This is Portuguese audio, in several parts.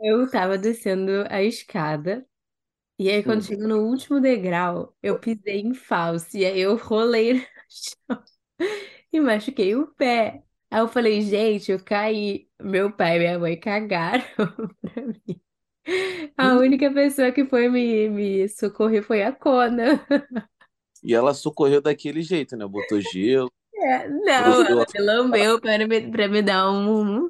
Eu tava descendo a escada, e aí quando Hum. chegou no último degrau, eu pisei em falso, e aí eu rolei no chão e machuquei o pé. Aí eu falei, gente, eu caí. Meu pai e minha mãe cagaram pra mim. A única pessoa que foi me, me socorrer foi a Kona. E ela socorreu daquele jeito, né? Botou gelo, É, não, ela me lambeu para me, para me dar um,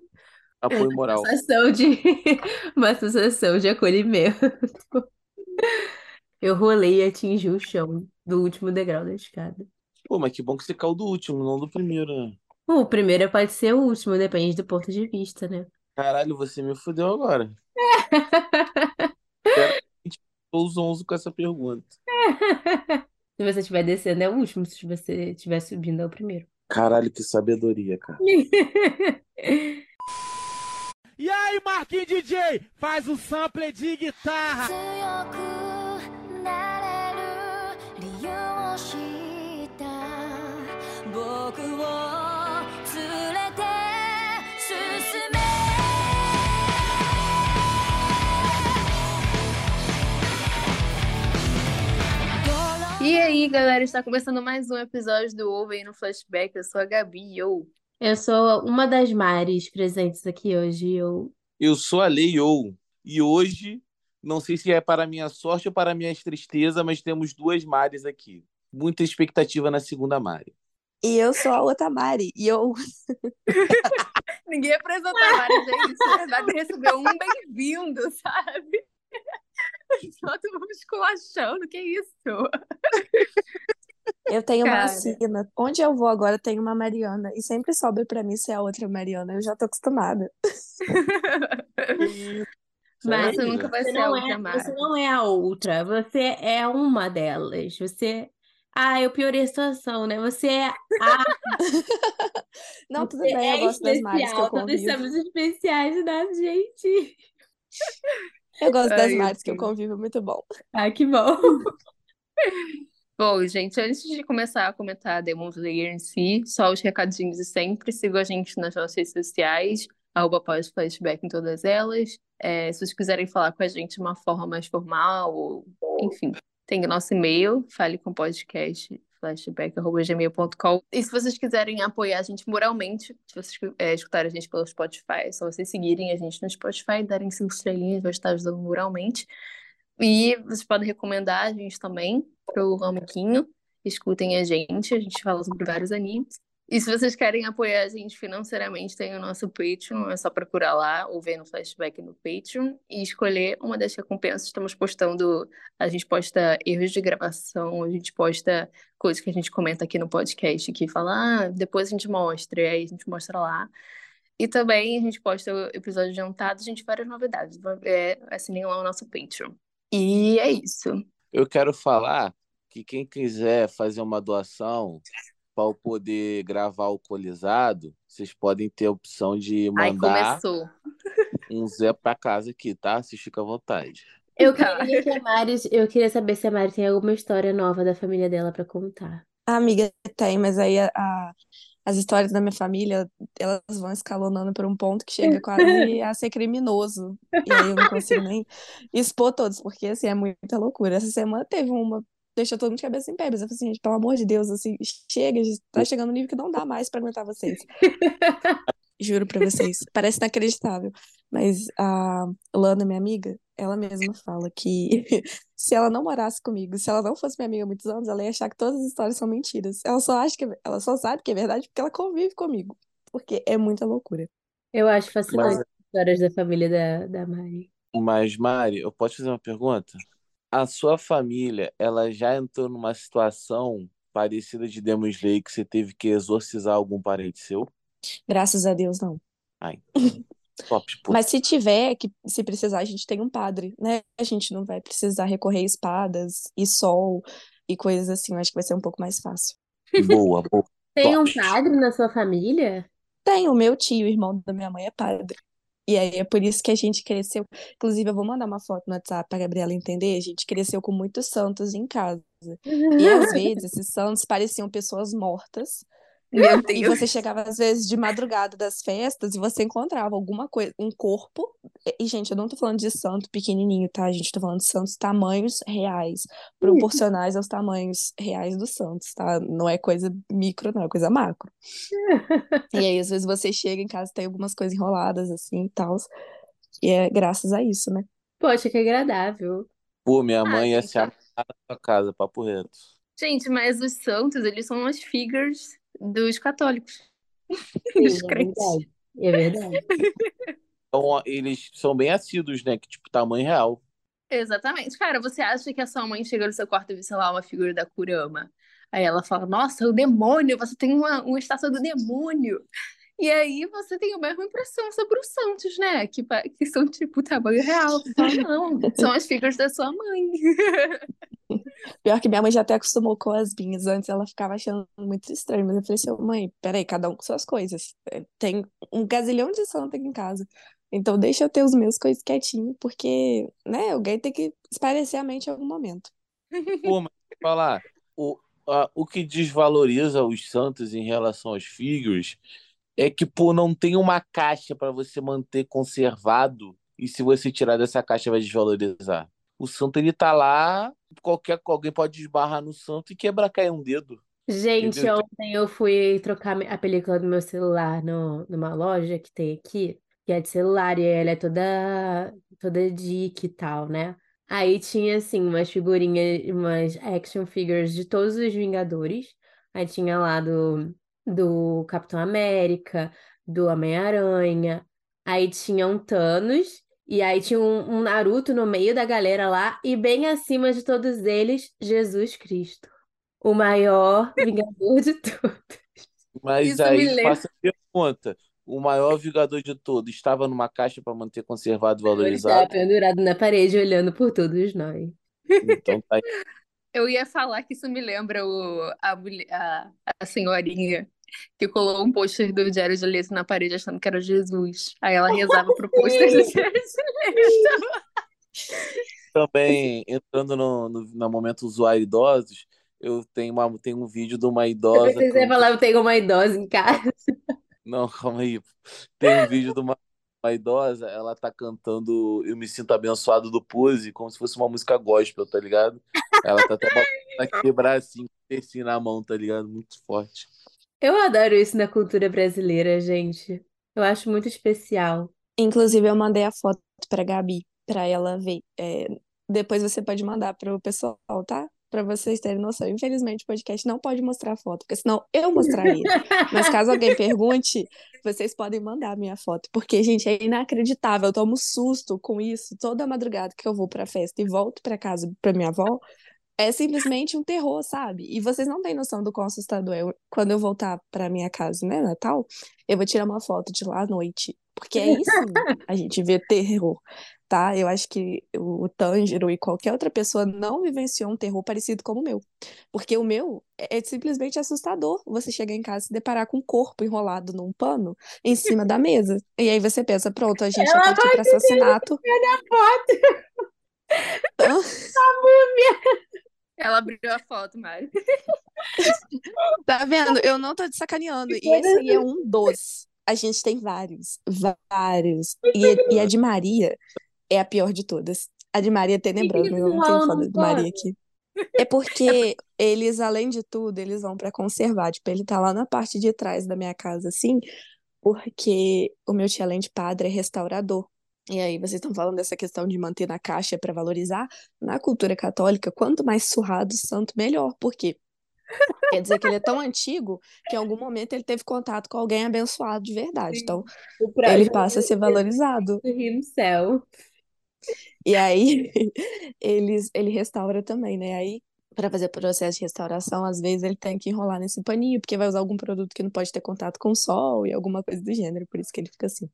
apoio moral. sensação de uma sensação de acolhimento. Eu rolei e atingi o chão do último degrau da escada. Pô, mas que bom que você caiu do último, não do primeiro, né? O primeiro pode ser o último, depende do ponto de vista, né? Caralho, você me fudeu agora. Tô zonzo com essa pergunta. Se você estiver descendo, é o último. Se você estiver subindo, é o primeiro. Caralho, que sabedoria, cara. E aí, Marquinhos DJ, faz um sample de guitarra. E aí, galera, está começando mais um episódio do Over no Flashback. Eu sou a Gabi, yo! Eu. Sou uma das Maris presentes aqui hoje. Eu... Eu sou a Leio. E hoje, não sei se é para minha sorte ou para minha tristeza, mas temos duas Mares aqui. Muita expectativa na segunda Mari. E eu sou a outra Mari. E eu. Ninguém apresentou a Mari, gente. Na verdade, recebeu um bem-vindo, sabe? Só tu vamos esculachando, que isso? Eu tenho uma Cara. sina. Onde eu vou agora tem uma Mariana. E sempre sobra pra mim ser a outra Mariana. Eu já tô acostumada. Mas Você nunca vai Você ser a não outra é, Mari. você não é a outra, você é uma delas. Você. Ah, eu piorei a situação, né? Você é a. Não, tudo você bem, eu é gosto das Maris que eu especial. Todos convivo. somos especiais da gente. Eu gosto das Ai, Maris que eu convivo, muito bom. Ah, que bom. Bom, gente, antes de começar a comentar Demon Slayer em si, só os recadinhos de sempre. Sigam a gente nas nossas redes sociais, arroba pós-flashback em todas elas. É, se vocês quiserem falar com a gente de uma forma mais formal, ou, enfim, tem o nosso e-mail, fale com podcast flashback.gmail.com. E se vocês quiserem apoiar a gente moralmente, se vocês é, escutarem a gente pelo Spotify, é só vocês seguirem a gente no Spotify, darem cinco estrelinhas, vai estar ajudando moralmente. E vocês podem recomendar a gente também pro amiguinho. Escutem a gente, a gente fala sobre vários animes. E se vocês querem apoiar a gente financeiramente, tem o nosso Patreon, é só procurar lá ou ver no flashback no Patreon e escolher uma das recompensas. Estamos postando, a gente posta erros de gravação, a gente posta coisas que a gente comenta aqui no podcast, que fala, ah, depois a gente mostra, e aí a gente mostra lá. E também a gente posta episódio adiantado, a gente várias novidades. É, assinem lá o nosso Patreon. E é isso. Eu quero falar que quem quiser fazer uma doação para eu poder gravar alcoolizado, vocês podem ter a opção de Ai, mandar começou. um Zé para casa aqui, tá? Vocês ficam à vontade. Eu queria que a Mari, eu queria saber se a Mari tem alguma história nova da família dela pra contar. A amiga tem, mas aí a, a- as histórias da minha família, elas vão escalonando por um ponto que chega quase a ser criminoso. E aí eu não consigo nem expor todos, porque assim, é muita loucura. Essa semana teve uma, deixou todo mundo de cabeça em pé, mas eu falei assim, gente, pelo amor de Deus, assim, chega, tá chegando no nível que não dá mais pra aguentar vocês. Juro pra vocês, parece inacreditável. Mas a Lana, minha amiga, ela mesma fala que se ela não morasse comigo, se ela não fosse minha amiga há muitos anos, ela ia achar que todas as histórias são mentiras. Ela só acha que é- ela só sabe que é verdade porque ela convive comigo. Porque é muita loucura. Eu acho fascinante Mas, as histórias da família da, da Mari. mas, Mari, eu posso fazer uma pergunta? A sua família, ela já entrou numa situação parecida de Demon Slayer que você teve que exorcizar algum parente seu? Graças a Deus, não. Ai, top. Mas se tiver, que se precisar, a gente tem um padre, né? A gente não vai precisar recorrer a espadas e sol e coisas assim. Eu acho que vai ser um pouco mais fácil. Boa, boa, Tem um top. padre na sua família? Tem o meu tio, o irmão da minha mãe, é padre. E aí é por isso que a gente cresceu. Inclusive, eu vou mandar uma foto no WhatsApp pra Gabriela entender. A gente cresceu com muitos santos em casa. E às vezes esses santos pareciam pessoas mortas Meu E Deus. você chegava, às vezes, de madrugada das festas e você encontrava alguma coisa, um corpo. E, gente, eu não tô falando de santo pequenininho, tá, gente? Tô falando de santos tamanhos reais, proporcionais aos tamanhos reais dos santos, tá? Não é coisa micro, não, é coisa macro. E aí, às vezes, você chega em casa e tem algumas coisas enroladas, assim, e tal. E é graças a isso, né? Poxa, que agradável. Pô, minha Ah, mãe ia gente, se amarrar na sua casa, papo reto. Gente, mas os santos, eles são as figures dos católicos, Sim, dos é crentes. verdade. É verdade. Então, ó, eles são bem assíduos, né? Que tipo, tamanho real. Exatamente. Cara, você acha que a sua mãe chega no seu quarto e vê, sei lá, uma figura da Kurama? Aí ela fala, nossa, o demônio, você tem uma, uma estátua do demônio. E aí você tem a mesma impressão sobre os santos, né? Que, que são tipo tamanho real. Você fala, não, são as figuras da sua mãe. Pior que minha mãe já até acostumou com as minhas. Antes ela ficava achando muito estranho, mas eu falei assim, "Ô, mãe, peraí, cada um com suas coisas. É, Tem um gazilhão de santo aqui em casa. Então deixa eu ter os meus coisas quietinho, porque, né, alguém tem que esparecer a mente em algum momento. Pô, mas falar, o, a- o que desvaloriza os santos em relação aos figures é que, pô, não tem uma caixa para você manter conservado e se você tirar dessa caixa vai desvalorizar. O santo, ele tá lá, qualquer, alguém pode esbarrar no santo e quebrar, cair um dedo. Gente, Entendeu? ontem eu fui trocar a película do meu celular no, numa loja que tem aqui, que é de celular, e ela é toda, toda dica e tal, né? Aí tinha, assim, umas figurinhas, umas action figures de todos os Vingadores. Aí tinha lá do, do Capitão América, do Homem-Aranha. Aí tinha um Thanos, e aí tinha um, um Naruto no meio da galera lá, e bem acima de todos eles, Jesus Cristo. O maior vingador de todos. Mas Isso aí faça a pergunta: o maior vingador de todos estava numa caixa para manter conservado e Ele estava valorizado? pendurado na parede, olhando por todos nós. Então tá aí. Eu ia falar que isso me lembra o, a, mulher- a, a senhorinha que colou um pôster do Diário de Leto na parede achando que era Jesus. Aí ela rezava pro pôster do Diário de Leto. Também entrando no, no, no momento usuário idosos, eu tenho, uma, tenho um vídeo de uma idosa. pensei que você ia com- falar, eu tenho uma idosa em casa. Não, calma aí. Tem um vídeo de uma, uma idosa, ela tá cantando Eu Me Sinto Abençoado do Pose, como se fosse uma música gospel, tá ligado? Ela tá até botando aquele bracinho assim na mão, tá ligado? Muito forte. Eu adoro isso na cultura brasileira, gente. Eu acho muito especial. Inclusive, eu mandei a foto pra Gabi, pra ela ver. É, depois você pode mandar pro pessoal, tá? Pra vocês terem noção. Infelizmente, o podcast não pode mostrar a foto, porque senão eu mostraria. Mas caso alguém pergunte, vocês podem mandar a minha foto, porque, gente, é inacreditável. Eu tomo susto com isso toda madrugada que eu vou pra festa e volto pra casa pra minha avó. É simplesmente um terror, sabe? E vocês não têm noção do quão assustador é. Quando eu voltar pra minha casa, né, Natal, eu vou tirar uma foto de lá à noite. Porque aí sim a gente vê terror, tá? Eu acho que o Tanjiro e qualquer outra pessoa não vivenciou um terror parecido como o meu. Porque o meu é é simplesmente assustador. Você chegar em casa e se deparar com um corpo enrolado num pano em cima da mesa. E aí você pensa, pronto, a gente Ela vai partir pra assassinato. Hã? Ela abriu a foto, Mari. Tá vendo? Eu não tô te sacaneando. E esse aí é um dos. A gente tem vários, vários. E, e a de Maria é a pior de todas. A de Maria é tenebrosa, eu não tenho foto de Maria aqui. É porque eles, além de tudo, eles vão pra conservar. Tipo, ele tá lá na parte de trás da minha casa, assim, porque o meu tio, além de padre, é restaurador. E aí, vocês estão falando dessa questão de manter na caixa pra valorizar. Na cultura católica, quanto mais surrado o santo, melhor. Por quê? Quer dizer que ele é tão antigo que em algum momento ele teve contato com alguém abençoado de verdade. Então, ele passa a ser valorizado. himself. E aí, eles, ele restaura também, né? Aí, para fazer processo de restauração, às vezes ele tem que enrolar nesse paninho, porque vai usar algum produto que não pode ter contato com o sol e alguma coisa do gênero, por isso que ele fica assim.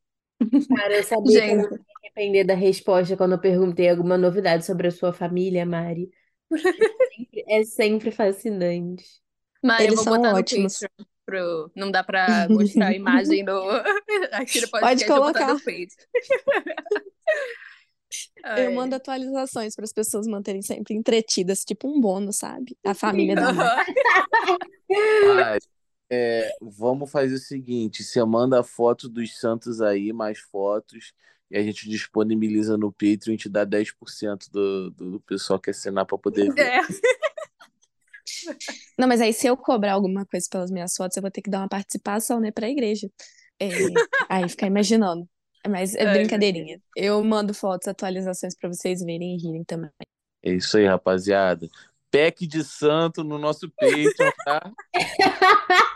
Cara, eu sabia que eu Gente. não ia me arrepender da resposta quando eu perguntei alguma novidade sobre a sua família, Mari. Porque é sempre, é sempre fascinante. Mari, eu Eles vou são botar no ótimos. Patreon. Pro... Não dá pra mostrar a imagem do... aqui no podcast, eu vou botar colocar. no. Eu Ai. mando atualizações para as pessoas manterem sempre entretidas, tipo um bônus, sabe? A família da Mari. Mas É, vamos fazer o seguinte: você manda foto dos Santos aí, mais fotos, e a gente disponibiliza no Patreon e te dá 10% do, do, do pessoal que assinar para poder ver. É. Não, mas aí se eu cobrar alguma coisa pelas minhas fotos, eu vou ter que dar uma participação, né, pra igreja. É, aí ficar imaginando. Mas é meu brincadeirinha. Eu mando fotos, atualizações pra vocês verem e rirem também. É isso aí, rapaziada. Pack de santo no nosso Patreon, tá?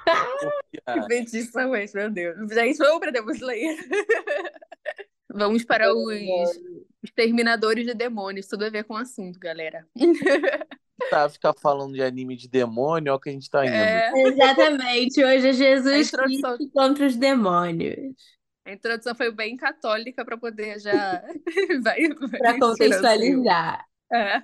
Ah, Bendição, esse, meu Deus. Gente, vamos pra Demon Slayer. Vamos para os exterminadores de demônios. Tudo a ver com o assunto, galera. tá, ficar falando de anime de demônio, olha o que a gente tá indo. É, Exatamente, hoje é Jesus introdução- Cristo contra os demônios. a introdução foi bem católica para poder já. vai, vai Para contextualizar. É.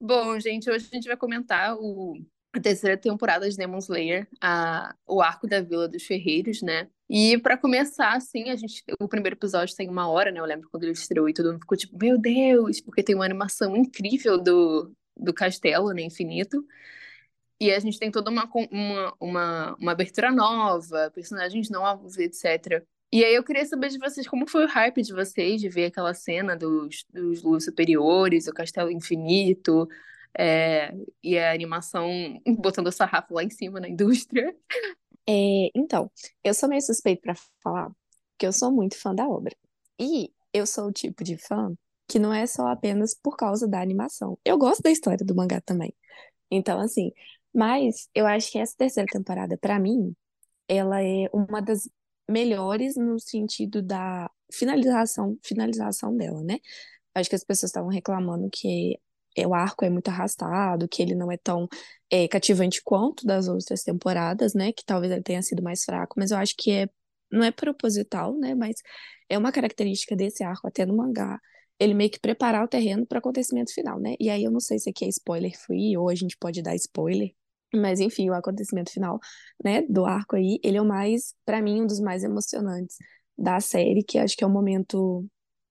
Bom, gente, hoje a gente vai comentar o, a terceira temporada de Demon Slayer, a, o arco da Vila dos Ferreiros, né? E para começar, assim, a gente, o primeiro episódio tem uma hora, né? Eu lembro quando ele estreou e todo mundo ficou tipo, meu Deus, porque tem uma animação incrível do, do castelo, né? Infinito. E a gente tem toda uma, uma, uma, uma abertura nova, personagens novos, etc. E aí eu queria saber de vocês como foi o hype de vocês de ver aquela cena dos, dos luz superiores, o castelo infinito, é, e a animação botando o sarrafo lá em cima na indústria. É, então, eu sou meio suspeito pra falar, porque eu sou muito fã da obra. E eu sou o tipo de fã que não é só apenas por causa da animação. Eu gosto da história do mangá também. Então, assim, mas eu acho que essa terceira temporada, pra mim, ela é uma das melhores no sentido da finalização, finalização dela, né? Acho que as pessoas estavam reclamando que o arco é muito arrastado, que ele não é tão é, cativante quanto das outras temporadas, né? Que talvez ele tenha sido mais fraco, mas eu acho que é, não é proposital, né? Mas é uma característica desse arco, até no mangá, ele meio que preparar o terreno para o acontecimento final, né? E aí eu não sei se aqui é spoiler free ou a gente pode dar spoiler, mas enfim, o acontecimento final, né, do arco aí, ele é o mais, para mim, um dos mais emocionantes da série, que acho que é o momento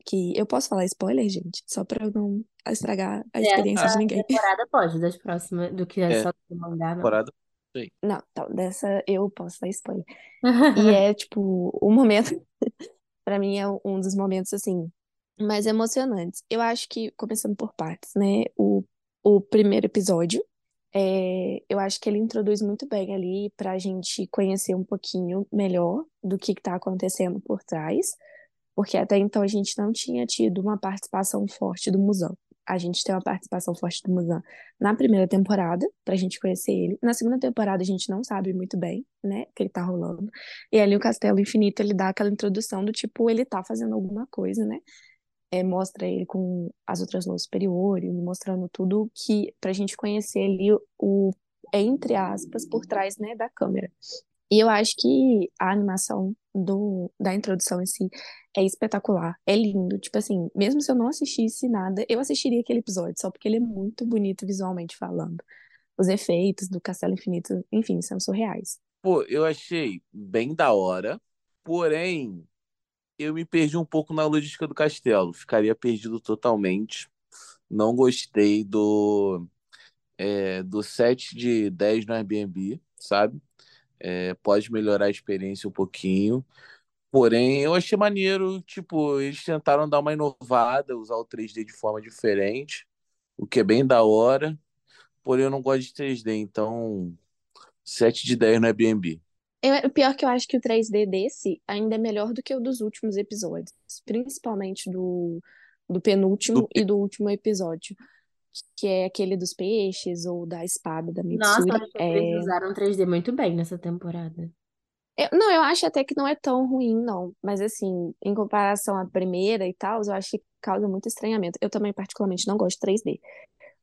que eu posso falar spoiler, gente, só para eu não estragar a experiência de ninguém. temporada pode, das próximas, do que é É. só do mangá, não. Temporada. Não, então, dessa eu posso dar spoiler. E é, tipo, o momento, pra mim, é um dos momentos, assim, mais emocionantes. Eu acho que, começando por partes, né? O, o primeiro episódio, é, eu acho que ele introduz muito bem ali pra gente conhecer um pouquinho melhor do que que tá acontecendo por trás, porque até então a gente não tinha tido uma participação forte do Muzan. A gente tem uma participação forte do Muzan na primeira temporada, pra gente conhecer ele. Na segunda temporada a gente não sabe muito bem, né, o que ele tá rolando. E ali o Castelo Infinito, ele dá aquela introdução do tipo, ele tá fazendo alguma coisa, né? É, mostra ele com as outras luzes superiores, mostrando tudo que pra gente conhecer ali o, o entre aspas por trás, né, da câmera. E eu acho que a animação do, da introdução em si é espetacular, é lindo. Tipo assim, mesmo se eu não assistisse nada, eu assistiria aquele episódio, só porque ele é muito bonito visualmente falando. Os efeitos do Castelo Infinito, enfim, são surreais. Pô, eu achei bem da hora, porém, eu me perdi um pouco na logística do castelo. Ficaria perdido totalmente. Não gostei do, é, do 7 de 10 no Airbnb, sabe? É, pode melhorar a experiência um pouquinho. Porém, eu achei maneiro, tipo, eles tentaram dar uma inovada, usar o 3D de forma diferente, o que é bem da hora. Porém, eu não gosto de 3D, então 7 de 10 no Airbnb. Eu, o pior que eu acho que o 3D desse ainda é melhor do que o dos últimos episódios, principalmente do, do penúltimo Do e do último episódio, que é aquele dos peixes ou da espada da Nossa, Mitsuri. que eles É, usaram 3D muito bem nessa temporada. eu- não, eu acho até que não é tão ruim, não. Mas assim, em comparação à primeira e tal, eu acho que causa muito estranhamento. Eu também, particularmente, não gosto de 3D.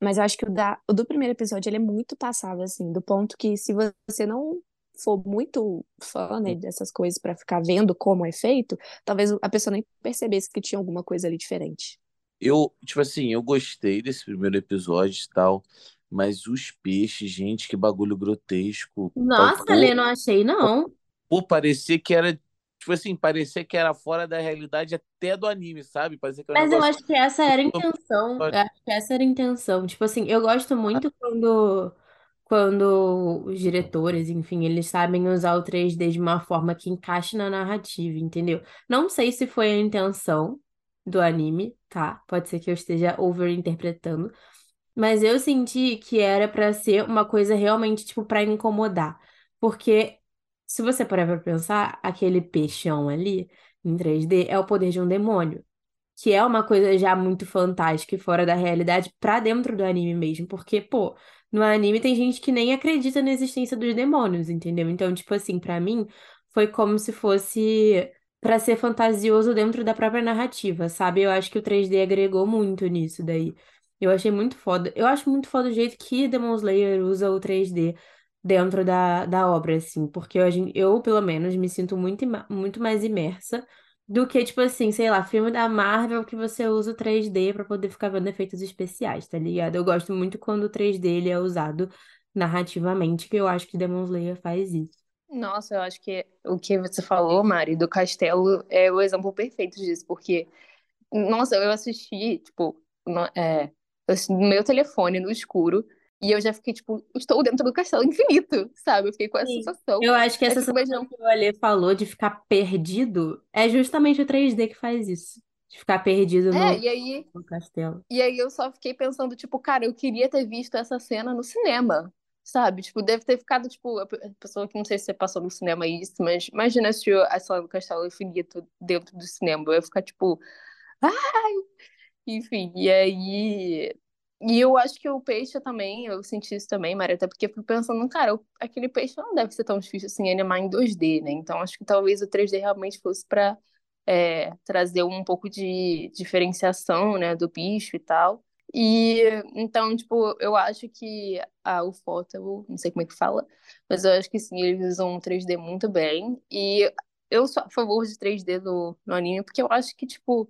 Mas eu acho que o, da, o do primeiro episódio, ele é muito passável, assim, do ponto que se você não for muito fã, né, dessas coisas pra ficar vendo como é feito, talvez a pessoa nem percebesse que tinha alguma coisa ali diferente. Eu, tipo assim, eu gostei desse primeiro episódio e tal, mas os peixes, gente, que bagulho grotesco. Nossa, Lê, não achei, não. pô, parecia que era, tipo assim, parecia que era fora da realidade até do anime, sabe? Parecia que era um Mas eu negócio. acho que essa era a intenção. Eu acho que essa era a intenção. Tipo assim, eu gosto muito quando quando os diretores, enfim, eles sabem usar o 3D de uma forma que encaixe na narrativa, entendeu? Não sei se foi a intenção do anime, tá? Pode ser que eu esteja overinterpretando, mas eu senti que era pra ser uma coisa realmente, tipo, pra incomodar. Porque, se você parar pra pensar, aquele peixão ali, em 3D, é o poder de um demônio. Que é uma coisa já muito fantástica e fora da realidade pra dentro do anime mesmo. Porque, pô, no anime tem gente que nem acredita na existência dos demônios, entendeu? Então, tipo assim, pra mim, foi como se fosse pra ser fantasioso dentro da própria narrativa, sabe? Eu acho que o 3D agregou muito nisso daí. Eu achei muito foda. Eu acho muito foda o jeito que Demon Slayer usa o 3D dentro da, da obra, assim, porque eu, eu, pelo menos, me sinto muito, muito mais imersa do que, tipo assim, sei lá, filme da Marvel que você usa o 3D pra poder ficar vendo efeitos especiais, tá ligado? Eu gosto muito quando o 3D ele é usado narrativamente, que eu acho que Demon Slayer faz isso. Nossa, eu acho que o que você falou, Mari, do castelo é o exemplo perfeito disso, porque, nossa, eu assisti, tipo, no, é, no meu telefone, no escuro, e eu já fiquei, tipo, estou dentro do castelo infinito, sabe? Eu fiquei com essa Sim. sensação. Eu acho que Aí essa fico sensação imaginando, que o Ale falou de ficar perdido é justamente o 3D que faz isso. De ficar perdido é, no, e aí, no castelo. e aí eu só fiquei pensando, tipo, cara, eu queria ter visto essa cena no cinema, sabe? Tipo, deve ter ficado, tipo, a pe- a pessoa que não sei se você passou no cinema isso, mas imagina se a do Castelo Infinito dentro do cinema. Eu ia ficar, tipo, Enfim, e aí. E eu acho que o peixe também, eu senti isso também, Maria, até porque eu fui pensando, cara, o- aquele peixe não deve ser tão difícil assim animar em 2D, né? Então acho que talvez o 3D realmente fosse para trazer um pouco de diferenciação, né, do bicho e tal. E então, tipo, eu acho que a Ufotable, não sei como é que fala, mas eu acho que sim, eles usam o 3D muito bem. E eu sou a favor de 3D no, no anime, porque eu acho que, tipo,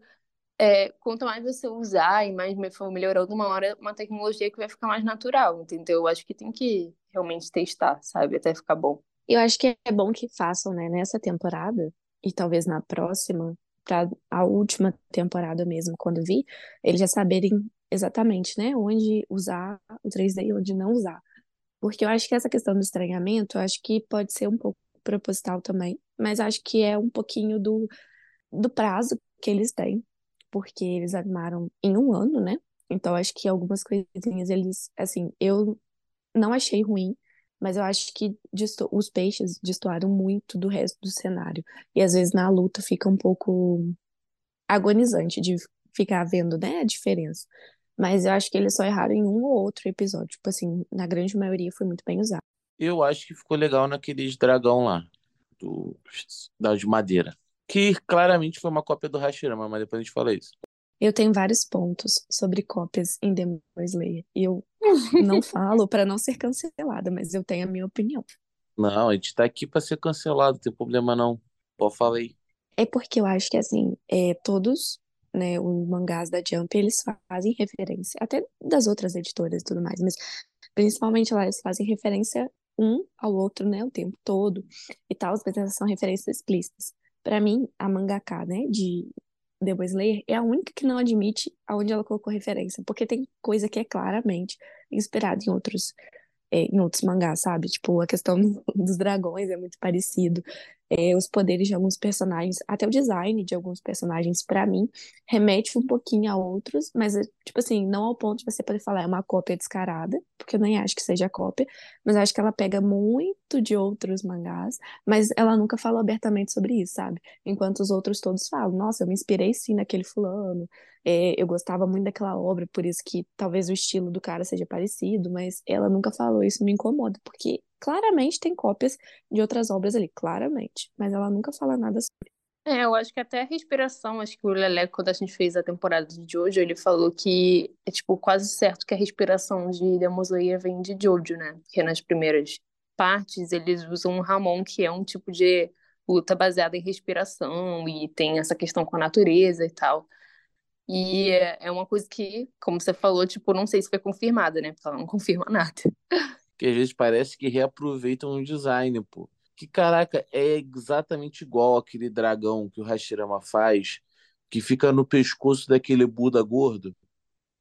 é, quanto mais você usar e mais for melhorando uma hora, uma tecnologia que vai ficar mais natural, entendeu? Eu acho que tem que realmente testar, sabe? Até ficar bom. Eu acho que é bom que façam, né, nessa temporada e talvez na próxima, para a última temporada mesmo, quando vir, eles já saberem exatamente, né, onde usar o 3D e onde não usar. Porque eu acho que essa questão do estranhamento, eu acho que pode ser um pouco proposital também, mas acho que é um pouquinho do, do prazo que eles têm, porque eles animaram em um ano, né? Então acho que algumas coisinhas eles, assim, eu não achei ruim, mas eu acho que os peixes destoaram muito do resto do cenário. E às vezes na luta fica um pouco agonizante de ficar vendo, né, a diferença. Mas eu acho que eles só erraram em um ou outro episódio. Tipo assim, na grande maioria foi muito bem usado. Eu acho que ficou legal naqueles dragão lá, do, da de madeira. Que claramente foi uma cópia do Hashirama, mas depois a gente fala isso. Eu tenho vários pontos sobre cópias em Demon Slayer. E eu não falo para não ser cancelada, mas eu tenho a minha opinião. Não, a gente tá aqui pra ser cancelado, não tem problema não. Pode falar aí. É porque eu acho que, assim, é, todos, né, os mangás da Jump, eles fazem referência, até das outras editoras e tudo mais, mas principalmente lá eles fazem referência um ao outro, né, o tempo todo e tal, mas essas são referências explícitas. Pra mim, a mangaka, né, de Demon Slayer é a única que não admite aonde ela colocou referência, porque tem coisa que é claramente inspirada em outros, é, em outros mangás, sabe? Tipo, a questão dos dragões é muito parecido é, os poderes de alguns personagens, até o design de alguns personagens, pra mim, remete um pouquinho a outros, mas, é, tipo assim, não ao ponto de você poder falar é uma cópia descarada, porque eu nem acho que seja cópia, mas acho que ela pega muito de outros mangás, mas ela nunca falou abertamente sobre isso, sabe? Enquanto os outros todos falam, nossa, eu me inspirei sim naquele fulano, é, eu gostava muito daquela obra, por isso que talvez o estilo do cara seja parecido, mas ela nunca falou isso, me incomoda, porque claramente tem cópias de outras obras ali, claramente, mas ela nunca fala nada sobre. É, eu acho que até a respiração, acho que o Lelé, quando a gente fez a temporada de Jojo, ele falou que é, tipo, quase certo que a respiração de Slayer vem de Jojo, né? Porque nas primeiras partes eles usam o Ramon, que é um tipo de luta baseada em respiração e tem essa questão com a natureza e tal. E é é uma coisa que, como você falou, tipo, não sei se foi confirmada, né? Porque ela não confirma nada. Que às vezes parece que reaproveitam o design, pô. Que caraca, é exatamente igual aquele dragão que o Hashirama faz, que fica no pescoço daquele Buda gordo,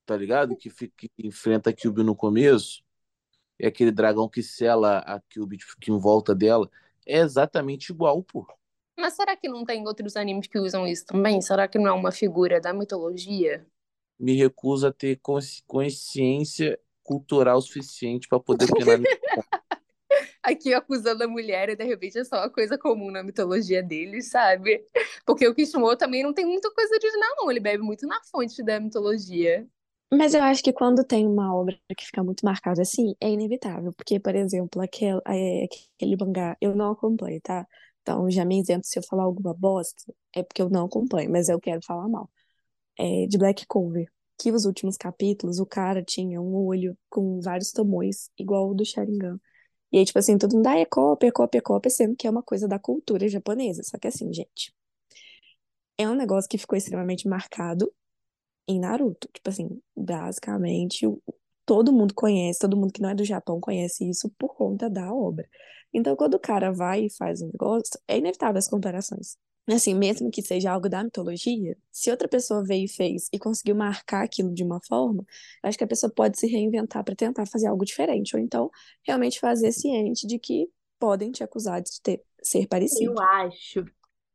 tá ligado? Que, fica, que enfrenta a Kyuubi no começo. e aquele dragão que sela a Cubit que em volta dela, é exatamente igual, pô. Mas será que não tem outros animes que usam isso também? Será que não é uma figura da mitologia? Me recuso a ter consci- consciência cultural suficiente para poder opinar nisso. Aqui acusando a mulher e de repente é só uma coisa comum na mitologia deles, sabe? Porque o Kishimoto também não tem muita coisa original, não. Ele bebe muito na fonte da mitologia. Mas eu acho que quando tem uma obra que fica muito marcada assim, é inevitável. Porque, por exemplo, aquele, é, aquele mangá, eu não acompanho, tá? Então, já me isento se eu falar alguma bosta, é porque eu não acompanho, mas eu quero falar mal. É, de Black Clover, que os últimos capítulos, o cara tinha um olho com vários tomões, igual o do Sharingan. E aí, tipo assim, todo mundo, ah, é cópia, é cópia, é cópia, sendo que é uma coisa da cultura japonesa. Só que assim, gente, é um negócio que ficou extremamente marcado em Naruto. Tipo assim, basicamente, todo mundo conhece, todo mundo que não é do Japão conhece isso por conta da obra. Então, quando o cara vai e faz um negócio, é inevitável as comparações. Assim, mesmo que seja algo da mitologia, se outra pessoa veio e fez e conseguiu marcar aquilo de uma forma, acho que a pessoa pode se reinventar para tentar fazer algo diferente, ou então realmente fazer ciente de que podem te acusar de ter, ser parecido. Eu acho.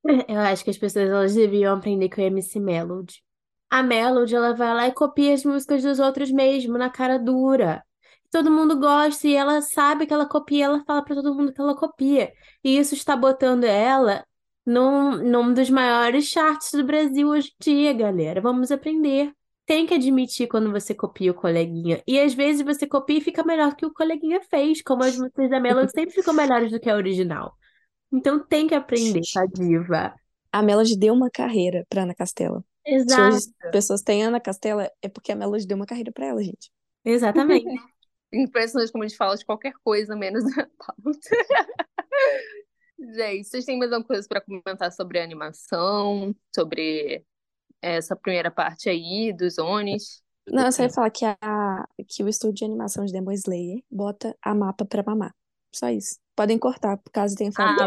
Eu acho que as pessoas elas deviam aprender com a MC Melody. A Melody, ela vai lá e copia as músicas dos outros mesmo, na cara dura. Todo mundo gosta e ela sabe que ela copia, ela fala pra todo mundo que ela copia. E isso está botando ela num, num dos maiores charts do Brasil hoje em dia, galera. Vamos aprender. Tem que admitir quando você copia o coleguinha. E às vezes você copia e fica melhor que o coleguinha fez, como as músicas da Melody sempre ficam melhores do que a original. Então tem que aprender, tá, diva? A Melody deu uma carreira pra Ana Castela. Se Exato. hoje as pessoas têm Ana Castela, é porque a Melody deu uma carreira pra ela, gente. Exatamente. Impressionante como a gente fala de qualquer coisa, menos da pauta. Gente, vocês têm mais alguma coisa para comentar sobre a animação, sobre essa primeira parte aí dos Onis? Não, eu só ia falar que, a, que o estúdio de animação de Demon Slayer bota a mapa pra mamar. Só isso. Podem cortar, caso tenha falado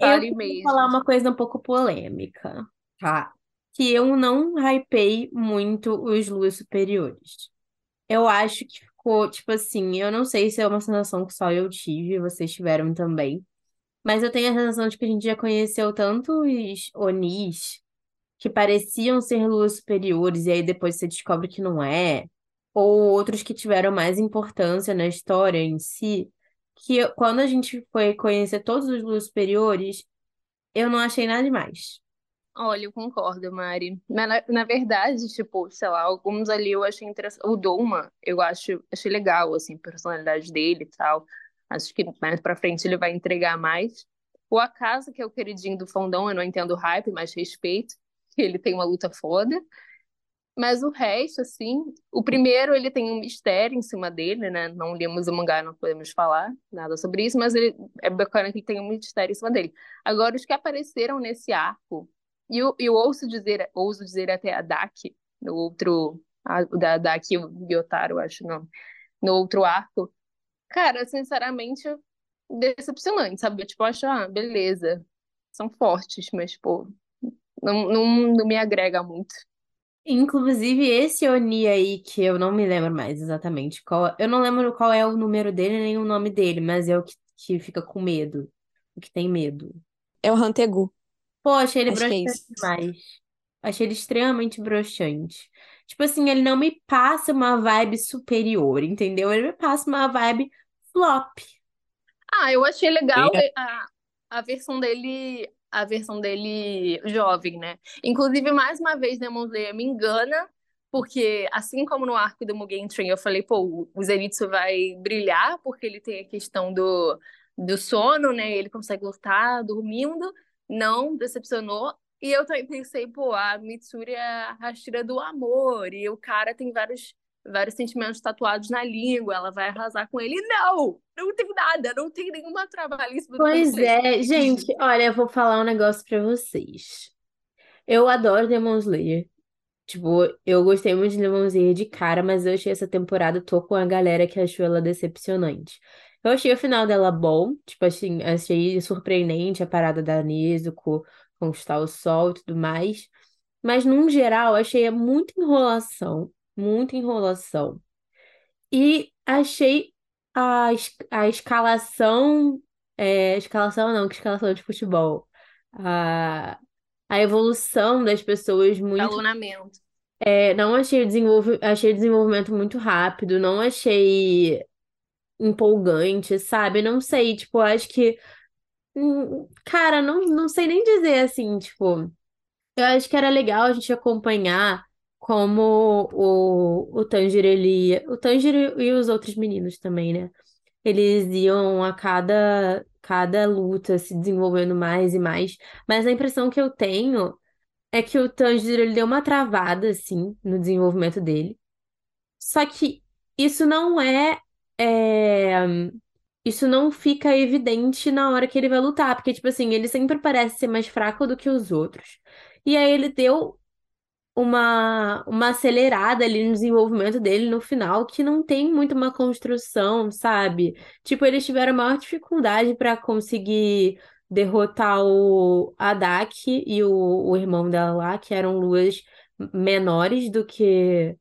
Ah. Eu mesmo. falar uma coisa um pouco polêmica, tá? Que eu não hypei muito os Luas Superiores. Eu acho que ficou, tipo assim, eu não sei se é uma sensação que só eu tive, vocês tiveram também. Mas eu tenho a sensação de que a gente já conheceu tantos Onis que pareciam ser luas superiores, e aí depois você descobre que não é, ou outros que tiveram mais importância na história em si, que eu- quando a gente foi conhecer todos os luas superiores, eu não achei nada demais. Olha, eu concordo, Mari. Mas na, na verdade, tipo, sei lá, alguns ali eu achei interessante. O Doma, eu acho, achei legal, assim, a personalidade dele e tal. Acho que mais pra frente ele vai entregar mais. O Akaza, que é o queridinho do fandom, eu não entendo hype, mas respeito. Ele tem uma luta foda. Mas o resto, assim, o primeiro ele tem um mistério em cima dele, né? Não lemos o mangá, não podemos falar nada sobre isso, mas ele, é bacana que ele tem um mistério em cima dele. Agora, os que apareceram nesse arco, e eu, eu ouço dizer, ouso dizer até a Daki, no outro, a, o da Daki e o Gyotaro, acho, não, no outro arco, cara, sinceramente, decepcionante, sabe? Tipo, eu acho, ah, beleza, são fortes, mas, pô, não, não, não me agrega muito. Inclusive, esse Oni aí, que eu não me lembro mais exatamente qual. Eu não lembro qual é o número dele nem o nome dele, mas é o que, que fica com medo. O que tem medo. É o Hantegu. Pô, achei ele Acho que é broxante isso. demais. Achei ele extremamente broxante. Tipo assim, ele não me passa uma vibe superior, entendeu? Ele me passa uma vibe flop. Ah, eu achei legal É. a, a versão dele, a versão dele jovem, né? Inclusive, mais uma vez, Demon Slayer me engana, porque assim como no arco do Mugen Train, eu falei, pô, o Zenitsu vai brilhar, porque ele tem a questão do, do sono, né? Ele consegue lutar dormindo. Não, decepcionou. E eu também pensei, pô, a Mitsuri é a Hashira do amor, e o cara tem vários vários sentimentos tatuados na língua, ela vai arrasar com ele. Não, não tem nada, não tem nenhuma trabalhista do Pois é, gente, olha, eu vou falar um negócio pra vocês. Eu adoro Demon Slayer. Tipo, eu gostei muito de Demon Slayer de cara, mas eu achei essa temporada, tô com a galera que achou ela decepcionante. Eu achei o final dela bom, tipo assim, achei surpreendente a parada da Nezuko conquistar o sol e tudo mais. Mas, num geral, achei muita enrolação, muita enrolação. E achei a, a escalação. É, escalação não, que escalação de futebol. A, a evolução das pessoas muito. Escalonamento. é, não achei o desenvolve, achei o desenvolvimento muito rápido, não achei empolgante, sabe? Não sei, tipo, acho que. hum, Cara, não, não sei nem dizer assim, tipo. Eu acho que era legal a gente acompanhar como o, o Tanjiro, ele, o Tanjiro e os outros meninos também, né? Eles iam a cada, cada luta se desenvolvendo mais e mais. Mas a impressão que eu tenho é que o Tanjiro ele deu uma travada, assim, no desenvolvimento dele. Só que isso não é, é, Isso não fica evidente na hora que ele vai lutar. Porque, tipo assim, ele sempre parece ser mais fraco do que os outros. E aí ele deu uma, uma acelerada ali no desenvolvimento dele no final, que não tem muito uma construção, sabe? Tipo, eles tiveram maior dificuldade para conseguir derrotar o Adak e o, o irmão dela lá, que eram luas menores do que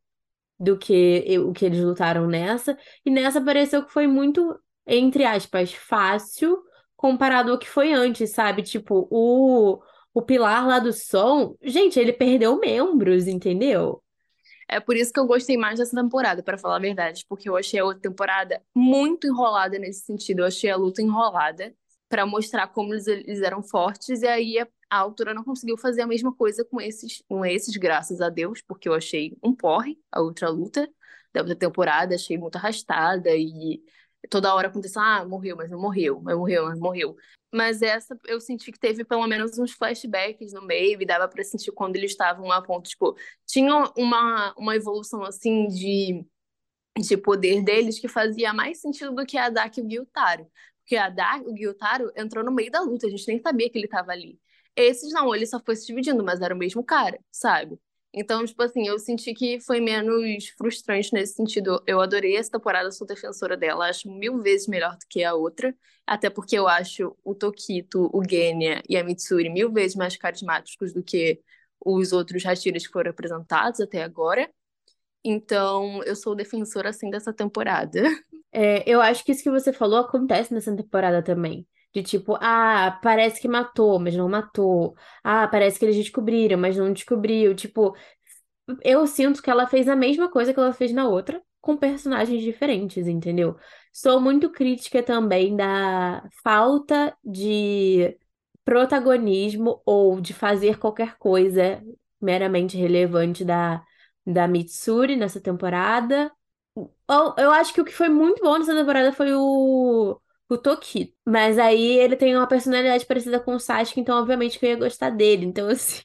do que o que eles lutaram nessa. E nessa pareceu que foi muito, entre aspas, fácil comparado ao que foi antes, sabe? Tipo, o, o pilar lá do som, gente, ele perdeu membros, entendeu? É por isso que eu gostei mais dessa temporada, pra falar a verdade, porque eu achei a outra temporada muito enrolada nesse sentido. Eu achei a luta enrolada pra mostrar como eles, eles eram fortes, e aí a, a autora não conseguiu fazer a mesma coisa com esses, com esses, graças a Deus, porque eu achei um porre a outra luta da outra temporada, achei muito arrastada e toda hora aconteceu, ah, morreu, mas não morreu, mas morreu, mas morreu. Mas essa eu senti que teve pelo menos uns flashbacks no meio, e dava pra sentir quando eles estavam a ponto, tipo, tinha uma, uma evolução assim de, de poder deles que fazia mais sentido do que a Dak e o Gyutaro. Porque a Dak, o Gyutaro entrou no meio da luta, a gente nem sabia que ele tava ali. Esses não, ele só foi se dividindo, mas era o mesmo cara, sabe? Então, tipo assim, eu senti que foi menos frustrante nesse sentido. Eu adorei essa temporada, sou defensora dela, acho mil vezes melhor do que a outra. Até porque eu acho o Tokito, o Genya e a Mitsuri mil vezes mais carismáticos do que os outros Hashiras que foram apresentados até agora. Então, eu sou defensora, assim, dessa temporada. É, eu acho que isso que você falou acontece nessa temporada também. De tipo, ah, parece que matou, mas não matou. Ah, parece que eles descobriram, mas não descobriu. Tipo, eu sinto que ela fez a mesma coisa que ela fez na outra, com personagens diferentes, entendeu? Sou muito crítica também da falta de protagonismo ou de fazer qualquer coisa meramente relevante da, da Mitsuri nessa temporada. Eu, acho que o que foi muito bom nessa temporada foi o, o Toki. Mas aí ele tem uma personalidade parecida com o Sasuke, então obviamente que eu ia gostar dele. Então, assim.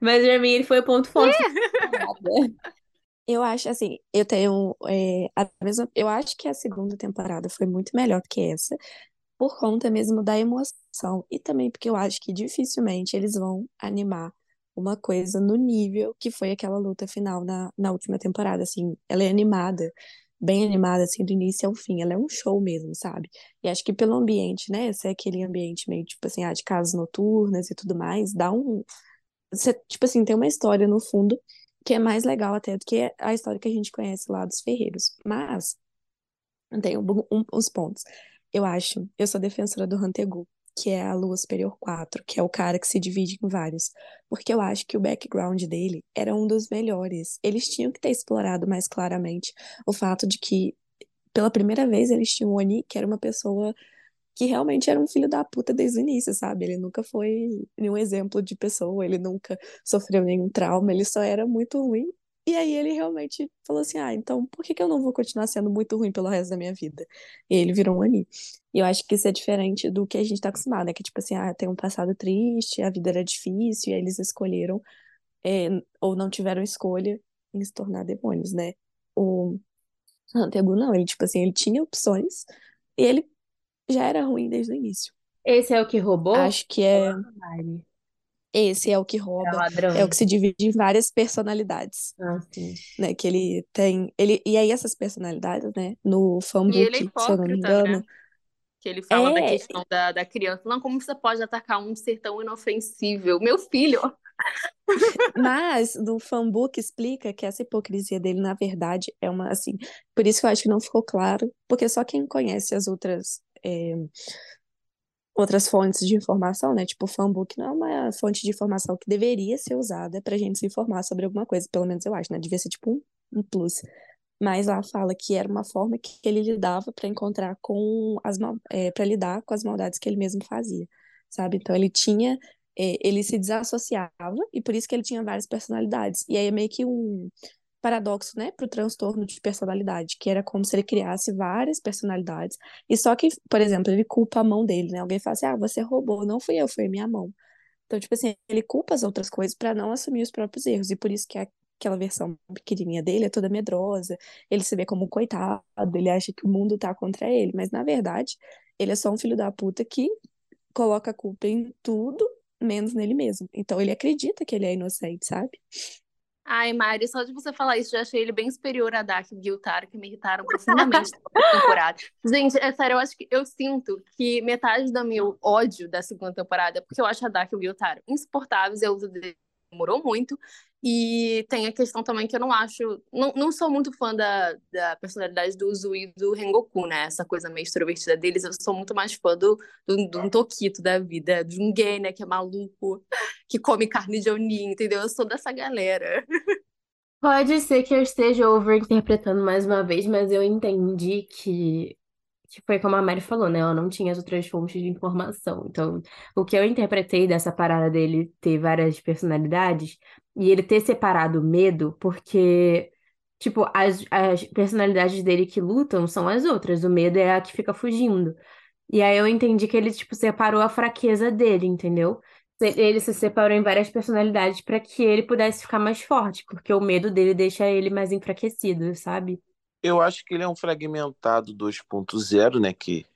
Mas pra mim ele foi o ponto forte temporada. Eu acho assim, eu tenho é, a mesma, eu acho que a segunda temporada foi muito melhor que essa, por conta mesmo da emoção e também porque eu acho que dificilmente eles vão animar uma coisa no nível que foi aquela luta final na, na última temporada, assim, ela é animada, bem animada assim do início ao fim, ela é um show mesmo, sabe? E acho que pelo ambiente, né, ser aquele ambiente meio tipo assim, ah, de casas noturnas e tudo mais, dá um você, tipo assim, tem uma história no fundo que é mais legal até do que a história que a gente conhece lá dos ferreiros. Mas tem um, um- uns pontos. Eu acho, eu sou defensora do Hantegu, que é a Lua Superior 4, que é o cara que se divide em vários. Porque eu acho que o background dele era um dos melhores. Eles tinham que ter explorado mais claramente o fato de que, pela primeira vez, eles tinham o Oni, que era uma pessoa que realmente era um filho da puta desde o início, sabe? Ele nunca foi nenhum exemplo de pessoa, ele nunca sofreu nenhum trauma, ele só era muito ruim. E aí ele realmente falou assim: ah, então por que que eu não vou continuar sendo muito ruim pelo resto da minha vida? E ele virou um Oni. E eu acho que isso é diferente do que a gente tá acostumado, né? Que tipo assim, ah, tem um passado triste, a vida era difícil, e aí eles escolheram, é, ou não tiveram escolha em se tornar demônios, né? O Hantegu não, ele tipo assim, ele tinha opções, e ele já era ruim desde o início. Esse é o que roubou? Acho que é? Esse é o que É rouba, ladrão. é o que se divide em várias personalidades, Ah, sim. né? Que ele tem, ele e aí essas personalidades, né? No E ele é fanbook, se eu não me engano, né? Que ele fala da é, questão da, da criança. Não, como você pode atacar um ser tão inofensível? Meu filho! Mas no fanbook explica que essa hipocrisia dele, na verdade, é uma, assim, por isso que eu acho que não ficou claro, porque só quem conhece as outras, é, outras fontes de informação, né? Tipo, o fanbook não é uma fonte de informação que deveria ser usada pra gente se informar sobre alguma coisa, pelo menos eu acho, né? Devia ser tipo um, um plus. Mas lá fala que era uma forma que ele lidava para encontrar com as é, para lidar com as maldades que ele mesmo fazia, sabe? Então ele tinha é, ele se desassociava e por isso que ele tinha várias personalidades. E aí é meio que um paradoxo, né, para o transtorno de personalidade, que era como se ele criasse várias personalidades. E só que, por exemplo, ele culpa a mão dele, né? Alguém fala assim: "Ah, você roubou, não fui eu, foi minha mão". Então, tipo assim, ele culpa as outras coisas para não assumir os próprios erros. E por isso que aquela versão pequenininha dele é toda medrosa, ele se vê como um coitado, ele acha que o mundo tá contra ele, mas na verdade, ele é só um filho da puta que coloca a culpa em tudo menos nele mesmo. Então ele acredita que ele é inocente, sabe? Ai, Mari, só de você falar isso, já achei ele bem superior a Dark e Guiltaro, que me irritaram profundamente na temporada. Gente, é sério, eu acho que eu sinto que metade do meu ódio da segunda temporada é porque eu acho a Dark e o Guiltaro insuportáveis, eu uso demorou muito. E tem a questão também que eu não acho. Não, não sou muito fã da, da personalidade do Uzui e do Rengoku, né? Essa coisa meio extrovertida deles. Eu sou muito mais fã do, do, do Tokito da vida, de um gay, né? Que é maluco, que come carne de Oni, entendeu? Eu sou dessa galera. Pode ser que eu esteja overinterpretando mais uma vez, mas eu entendi que que foi como a Mari falou, né? Ela não tinha as outras fontes de informação. Então, o que eu interpretei dessa parada dele ter várias personalidades e ele ter separado o medo, porque, tipo, as, as personalidades dele que lutam são as outras, o medo é a que fica fugindo. E aí eu entendi que ele, tipo, separou a fraqueza dele, entendeu? Ele se separou em várias personalidades para que ele pudesse ficar mais forte, porque o medo dele deixa ele mais enfraquecido, sabe? Eu acho que ele é um fragmentado 2.0, né? Que,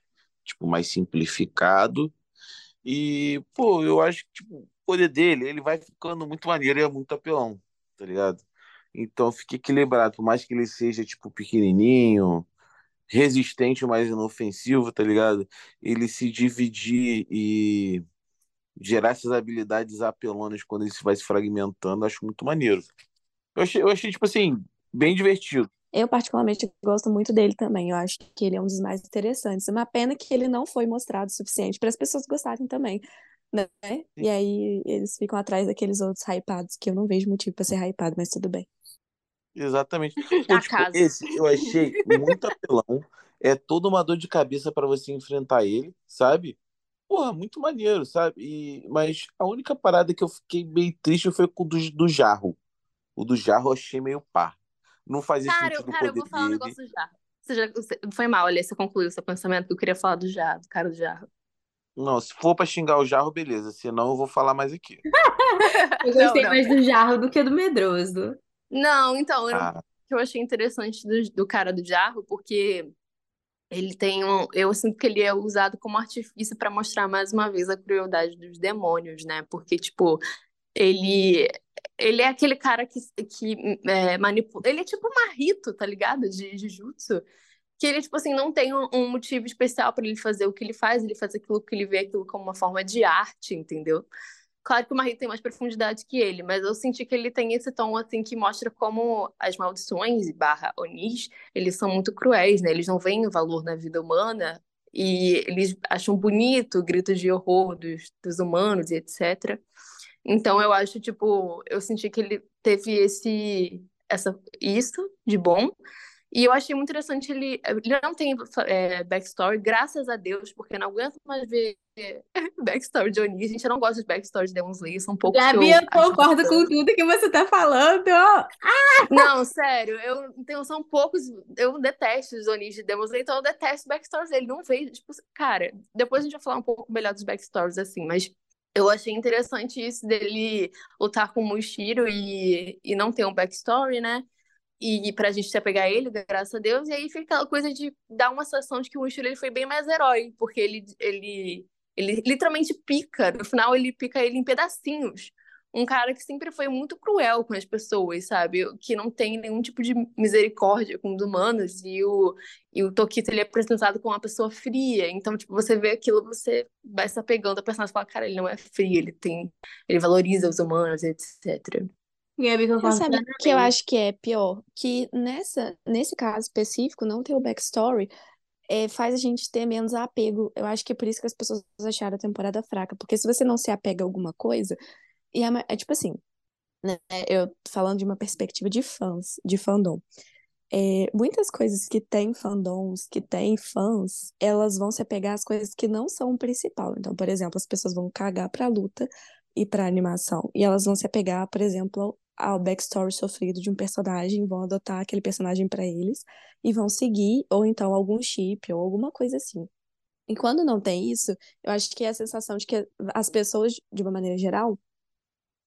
tipo, mais simplificado. E, pô, eu acho que, tipo, o poder dele, ele vai ficando muito maneiro e é muito apelão, tá ligado? Então fica equilibrado, por mais que ele seja, tipo, pequenininho, resistente, mas inofensivo, tá ligado? Ele se dividir e gerar essas habilidades apelonas quando ele vai se fragmentando, acho muito maneiro. Eu achei, eu achei tipo assim, bem divertido. Eu, particularmente, gosto muito dele também. Eu acho que ele é um dos mais interessantes. É uma pena que ele não foi mostrado o suficiente para as pessoas gostarem também, né? E aí eles ficam atrás daqueles outros hypados, que eu não vejo motivo para ser hypado, mas tudo bem. Exatamente. Tipo, esse eu achei muito apelão. É toda uma dor de cabeça para você enfrentar ele, sabe? Porra, muito maneiro, sabe? E, mas a única parada que eu fiquei meio triste foi com o do, do Jarro. O do Jarro eu achei meio pá. Não fazia cara, sentido cara, eu vou falar um negócio do jarro. Você já, você, foi mal, olha, você concluiu seu pensamento que eu queria falar do jarro, do cara do jarro. Não, se for pra xingar o jarro, beleza. Senão eu vou falar mais aqui. eu gostei não, não. mais do jarro do que do medroso. Não, então, eu, ah. eu achei interessante do, do cara do jarro, porque ele tem um. Eu sinto que ele é usado como artifício para mostrar mais uma vez a crueldade dos demônios, né? Porque, tipo, ele ele é aquele cara que, que é, manipula. Ele é tipo um marrito, tá ligado? De Jujutsu. Que ele, tipo assim, não tem um, um motivo especial para ele fazer o que ele faz, ele faz aquilo que ele vê aquilo como uma forma de arte, entendeu? Claro que o Marrito tem mais profundidade que ele, mas eu senti que ele tem esse tom, assim, que mostra como as maldições barra onis, eles são muito cruéis, né? Eles não veem o valor na vida humana e eles acham bonito gritos de horror dos, dos humanos e etc. Então eu acho, tipo, eu senti que ele teve esse, essa, isso de bom. E eu achei muito interessante ele. Ele não tem é, backstory, graças a Deus, porque não aguento mais ver backstory de Oni. A gente não gosta de backstory de Demon Slayer, são poucos. Gabi, eu, eu concordo com tudo que você tá falando. Ah! Não, sério, eu tenho, são poucos. Eu detesto os Onis de Demon Slayer, então eu detesto backstories dele. Não vejo. Tipo, cara, depois a gente vai falar um pouco melhor dos backstories, assim, mas eu achei interessante isso dele lutar com o Mushiro e, e não ter um backstory, né? E pra gente pegar ele, graças a Deus, e aí fica aquela coisa de dar uma sensação de que o Mushiro ele foi bem mais herói, porque ele, ele, ele literalmente pica, no final ele pica ele em pedacinhos. Um cara que sempre foi muito cruel com as pessoas, sabe? Que não tem nenhum tipo de misericórdia com os humanos. E o, e o Tokito, ele é apresentado como uma pessoa fria. Então, tipo, você vê aquilo, você vai se apegando a personagem e fala, cara, ele não é frio, ele tem... Ele valoriza os humanos, etc. Gabi, Mas concordo sabe o que eu acho que é pior? Que nessa, nesse caso específico, não ter o backstory é, faz a gente ter menos apego. Eu acho que é por isso que as pessoas acharam a temporada fraca. Porque se você não se apega a alguma coisa, e é, é tipo assim, né? Eu falando de uma perspectiva de fãs, de fandom. É, muitas coisas que têm fandoms, que têm fãs, elas vão se apegar às coisas que não são o principal. Então, por exemplo, as pessoas vão cagar pra luta e pra animação. E elas vão se apegar, por exemplo, ao, backstory sofrido de um personagem, vão adotar aquele personagem pra eles e vão seguir, ou então algum chip, ou alguma coisa assim. E quando não tem isso, eu acho que é a sensação de que as pessoas, de uma maneira geral,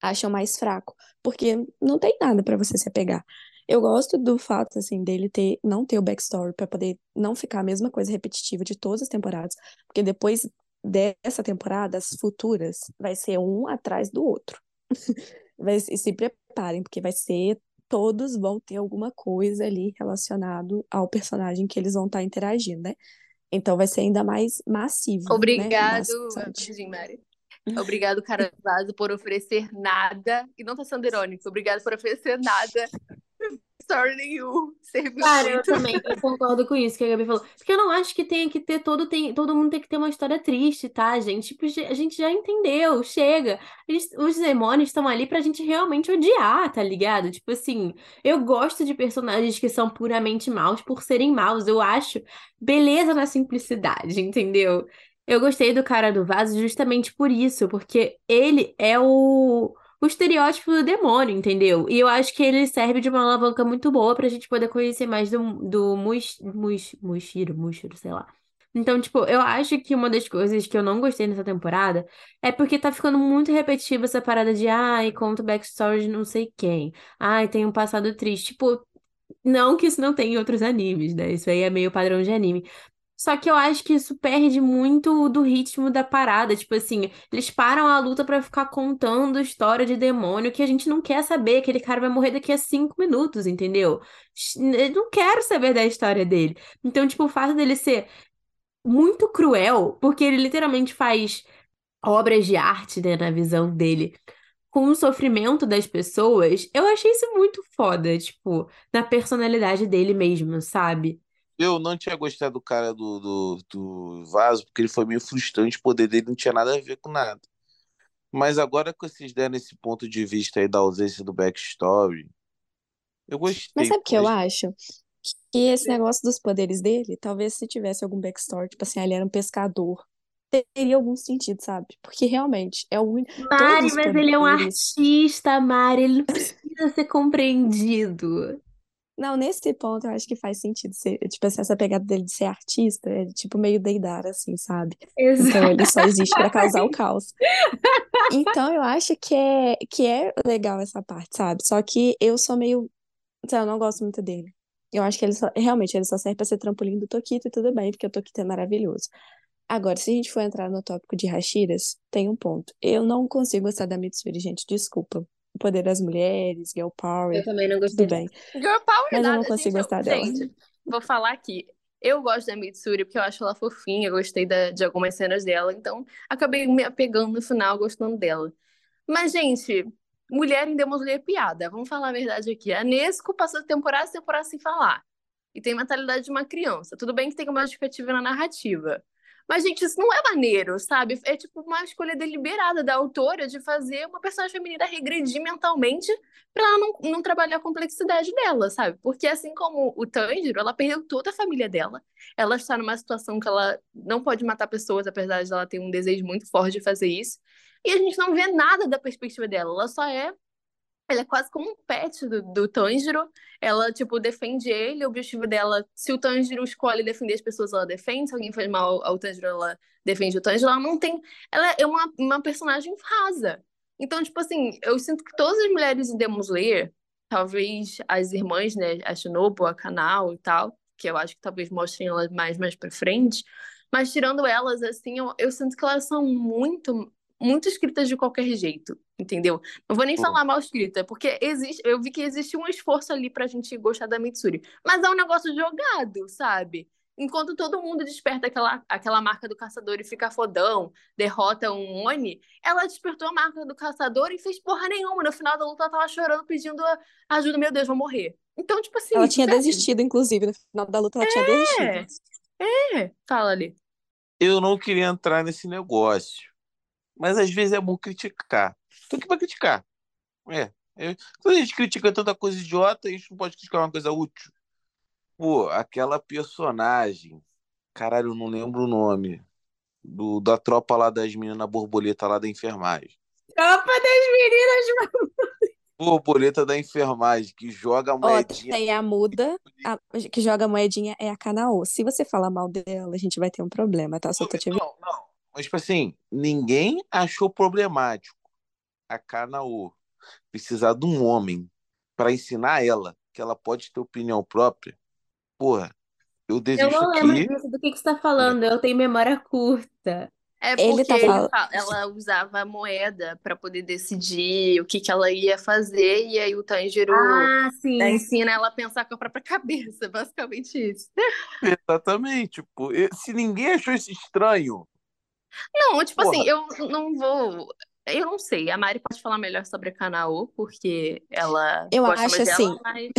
acham mais fraco, porque não tem nada pra você se apegar. Eu gosto do fato, assim, dele ter, não ter o backstory pra poder não ficar a mesma coisa repetitiva de todas as temporadas, porque depois dessa temporada, as futuras, vai ser um atrás do outro. Vai, e se preparem, porque vai ser, todos vão ter alguma coisa ali relacionado ao personagem que eles vão estar interagindo, né? Então vai ser ainda mais massivo, né? Obrigado. Jean Mari. Obrigado, cara Vaso, por oferecer nada. E não tá sendo irônico. Obrigado por oferecer nada. Story nenhum. Serviu Cara, eu muito. também eu concordo com isso que a Gabi falou. Porque eu não acho que tenha que ter todo, tem, todo mundo tem que ter uma história triste, tá, gente? Tipo, a gente já entendeu, chega. Eles- os demônios estão ali pra gente realmente odiar, tá ligado? Tipo assim, eu gosto de personagens que são puramente maus por serem maus. Eu acho beleza na simplicidade, entendeu? Eu gostei do cara do vaso justamente por isso, porque ele é o o estereótipo do demônio, entendeu? E eu acho que ele serve de uma alavanca muito boa pra gente poder conhecer mais do, do Mush, Mush, Mushiro, Mushiro, sei lá. Então, tipo, eu acho que uma das coisas que eu não gostei nessa temporada é porque tá ficando muito repetitiva essa parada de, ai, conta backstory de não sei quem. Ai, tem um passado triste. Tipo, não que isso não tem em outros animes, né? Isso aí é meio padrão de anime. Só que eu acho que isso perde muito do ritmo da parada. Tipo assim, eles param a luta pra ficar contando história de demônio que a gente não quer saber. Aquele cara vai morrer daqui a cinco minutos, entendeu? Eu não quero saber da história dele. Então, tipo, o fato dele ser muito cruel, porque ele literalmente faz obras de arte, né, na visão dele, com o sofrimento das pessoas, eu achei isso muito foda, tipo, na personalidade dele mesmo, sabe? Eu não tinha gostado do cara do, do, do Vaso, porque ele foi meio frustrante, o poder dele não tinha nada a ver com nada. Mas agora que vocês deram esse ponto de vista aí da ausência do backstory, eu Mas gostei. sabe o que eu Mas acho? Que esse negócio dos poderes dele, talvez se tivesse algum backstory, tipo assim, ah, ele era um pescador, teria algum sentido, sabe? Porque realmente é o único. Mari, mas ele é um poderes. artista, Mari, ele não precisa ser compreendido. Não, nesse ponto eu acho que faz sentido ser, tipo assim, essa pegada dele de ser artista, é tipo meio Deidara, assim, sabe? Então ele só existe pra causar o caos. Então eu acho que é, que é legal essa parte, sabe? Só que eu sou meio. sei Eu não gosto muito dele. Eu acho que ele só, realmente ele só serve pra ser trampolim do Tokito e tudo bem, porque o Tokito é maravilhoso. Agora, se a gente for entrar no tópico de Hashiras, tem um ponto. Eu não consigo gostar da Mitsuri, gente, desculpa. O poder das mulheres, girl Eu power, também não tudo gostei bem. Girl Power Mas eu não nada, consigo gente. eu- gostar dela. Gente, vou falar aqui. Eu gosto da Mitsuri porque eu acho ela fofinha, eu gostei da- de algumas cenas dela, então acabei me apegando no final, gostando dela. Mas, gente, mulher em Demon Slayer é piada. Vamos falar a verdade aqui. A Nesco passou temporada e temporada sem falar. E tem a mentalidade de uma criança. Tudo bem que tem uma justificativa na narrativa. Mas, gente, isso não é maneiro, sabe? É tipo uma escolha deliberada da autora de fazer uma personagem feminina regredir mentalmente pra ela não, não trabalhar a complexidade dela, sabe? Porque assim como o Tanjiro, ela perdeu toda a família dela. Ela está numa situação que ela não pode matar pessoas, apesar de ela ter um desejo muito forte de fazer isso. E a gente não vê nada da perspectiva dela. Ela só é. Ela é quase como um pet do, do Tanjiro. Ela, tipo, defende ele. O objetivo dela, se o Tanjiro escolhe defender as pessoas, ela defende. Se alguém faz mal ao Tanjiro, ela defende o Tanjiro. Ela não tem. Ela é uma, uma personagem rasa. Então, tipo assim, eu sinto que todas as mulheres em Demon Slayer, talvez as irmãs, né, a Shinobu, a Kanao e tal, que eu acho que talvez mostrem elas mais mais pra frente, mas tirando elas, assim, eu, eu sinto que elas são muito muito escritas de qualquer jeito, entendeu? Não vou nem Pô. falar mal escrita, porque existe, eu vi que existe um esforço ali pra gente gostar da Mitsuri, mas é um negócio jogado, sabe? Enquanto todo mundo desperta aquela, aquela marca do caçador e fica fodão, derrota um Oni, ela despertou a marca do caçador e fez porra nenhuma. No final da luta, ela tava chorando, pedindo ajuda. Meu Deus, vou morrer. Então, tipo assim. Ela tinha velho, desistido, inclusive, no final da luta ela tinha desistido. É, fala ali. Eu não queria entrar nesse negócio. Mas às vezes é bom criticar. Tô aqui pra criticar. É. é. Quando a gente critica tanta coisa idiota, a gente não pode criticar uma coisa útil. Pô, aquela personagem. Caralho, eu não lembro o nome. Do, da tropa lá das meninas borboleta lá da enfermagem. Tropa das meninas. Borboleta da enfermagem, que joga a moedinha. tem a muda, a- que joga a moedinha é a Kanaô. Se você falar mal dela, a gente vai ter um problema, tá? Só tô te. Não, não. Mas, tipo assim, ninguém achou problemático a Kanaô precisar de um homem pra ensinar ela que ela pode ter opinião própria. Porra, eu Eu desisto não lembro disso. Do que que você tá falando? Eu tenho memória curta. É Ele porque tá ele fal- fa- ela usava a moeda pra poder decidir o que que ela ia fazer, e aí o Tanjiro Ah, sim. ensina ela a pensar com a própria cabeça, basicamente isso. Exatamente. Tipo, se ninguém achou isso estranho, Não, tipo Porra. assim, eu não vou. Eu não sei, a Mari pode falar melhor sobre a Kanaô, porque ela Eu gosta acho mais dela, assim. mas.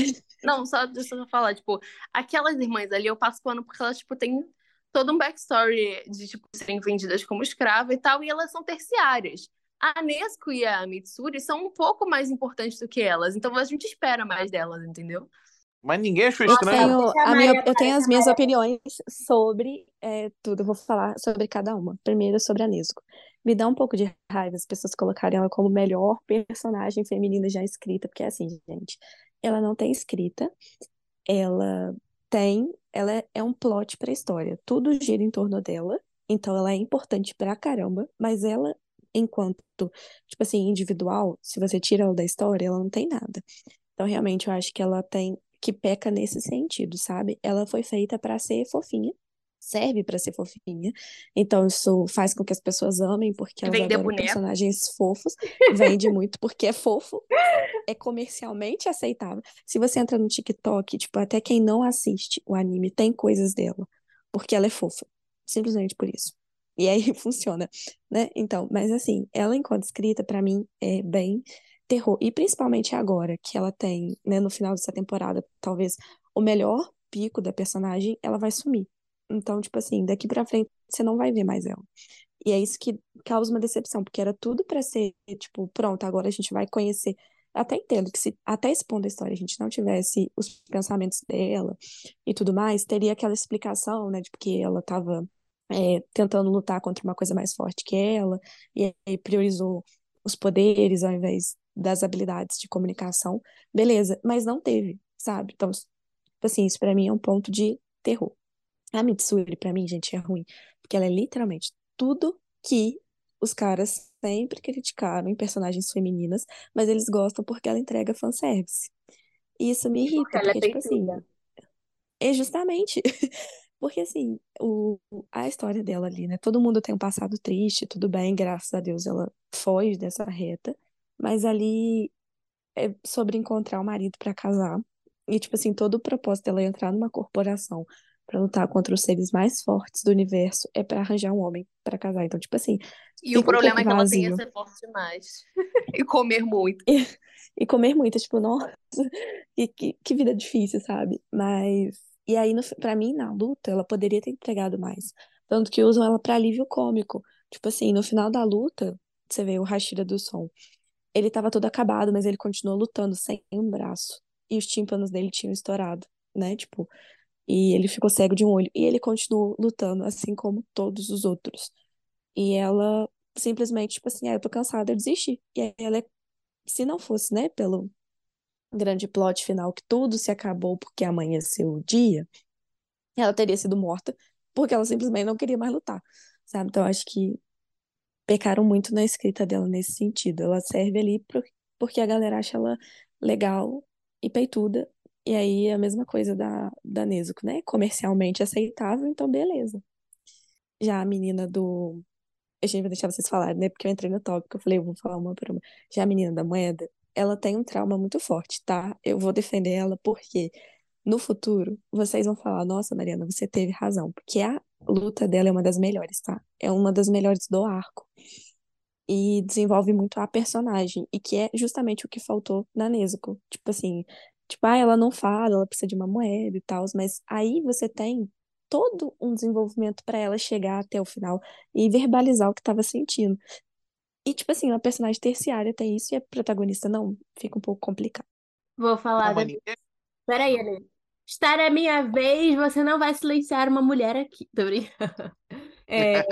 Não, só deixa eu falar, tipo, aquelas irmãs ali eu passo pano porque elas, tipo, têm todo um backstory de, tipo, serem vendidas como escrava e tal, e elas são terciárias. A Nesco e a Mitsuri são um pouco mais importantes do que elas, então a gente espera mais delas, entendeu? Mas ninguém achou Eu estranho. tenho, a a minha, eu tenho as minhas opiniões sobre é, tudo. Eu vou falar sobre cada uma. Primeiro, sobre a Nezuko. Me dá um pouco de raiva as pessoas colocarem ela como melhor personagem feminina já escrita, porque assim, gente, ela não tem escrita, ela tem, ela é, é um plot pra história. Tudo gira em torno dela, então ela é importante pra caramba, mas ela, enquanto, tipo assim, individual, se você tira ela da história, ela não tem nada. Então, realmente, eu acho que ela tem que peca nesse sentido, sabe? Ela foi feita pra ser fofinha, serve pra ser fofinha. Então, isso faz com que as pessoas amem, porque elas Vender adoram personagens fofos. Vende muito porque é fofo, é comercialmente aceitável. Se você entra no TikTok, tipo, até quem não assiste o anime tem coisas dela, porque ela é fofa. Simplesmente por isso. E aí funciona, né? Então, mas assim, ela enquanto escrita, pra mim, é bem terror. E principalmente agora, que ela tem, né, no final dessa temporada, talvez o melhor pico da personagem, ela vai sumir. Então, tipo assim, daqui pra frente você não vai ver mais ela. E é isso que causa uma decepção, porque era tudo pra ser, tipo, pronto, agora a gente vai conhecer. Até entendo que se até esse ponto da história a gente não tivesse os pensamentos dela e tudo mais, teria aquela explicação, né, de porque ela tava é, tentando lutar contra uma coisa mais forte que ela, e aí priorizou os poderes ao invés das habilidades de comunicação. Beleza, mas não teve, sabe? Então, assim, isso pra mim é um ponto de terror. A Mitsuri, pra mim, gente, é ruim, porque ela é literalmente tudo que os caras sempre criticaram em personagens femininas, mas eles gostam porque ela entrega fanservice. E isso me irrita, ela é porque, tipo assim, é justamente porque assim, o, a história dela ali, né? Todo mundo tem um passado triste, tudo bem, graças a Deus ela foge dessa reta, mas ali é sobre encontrar o marido pra casar. E, tipo assim, todo o propósito dela entrar numa corporação pra lutar contra os seres mais fortes do universo é pra arranjar um homem pra casar. Então, tipo assim, E o fica um problema é que ela tem vazio. a ser forte demais. E comer muito. E comer muito, tipo, nossa, que, que, que vida difícil, sabe? Mas. E aí, pra mim, na luta, ela poderia ter entregado mais. Tanto que usam ela pra alívio cômico. Tipo assim, no final da luta, você vê o Hashira do som. Ele tava todo acabado, mas ele continuou lutando sem um braço. E os tímpanos dele tinham estourado, né? Tipo, e ele ficou cego de um olho. E ele continuou lutando, assim como todos os outros. E ela simplesmente, tipo assim, ah, eu tô cansada, eu desisti. E aí ela, é- se não fosse, né, pelo grande plot final que tudo se acabou porque amanheceu o dia, ela teria sido morta porque ela simplesmente não queria mais lutar, sabe? Então acho que pecaram muito na escrita dela nesse sentido. Ela serve ali pro- porque a galera acha ela legal e peituda. E aí é a mesma coisa da, da Nezuko, né? Comercialmente aceitável, então beleza. Já a menina do Eu tinha que deixar vocês falarem, né? Porque eu entrei no tópico, eu falei, eu vou falar uma por uma. Já a menina da moeda, ela tem um trauma muito forte, tá? Eu vou defender ela porque no futuro vocês vão falar, nossa, Mariana, você teve razão, porque a luta dela é uma das melhores, tá? É uma das melhores do arco. E desenvolve muito a personagem, e que é justamente o que faltou na Nezuko. Tipo assim, tipo, ah, ela não fala, ela precisa de uma moeda e tal, mas aí você tem todo um desenvolvimento para ela chegar até o final e verbalizar o que estava sentindo. E, tipo assim, uma personagem terciária tem isso e a protagonista não. Fica um pouco complicado. Vou falar. Uma Da... Peraí, Ana. Está na minha vez, você não vai silenciar uma mulher aqui. Tô brincando. É,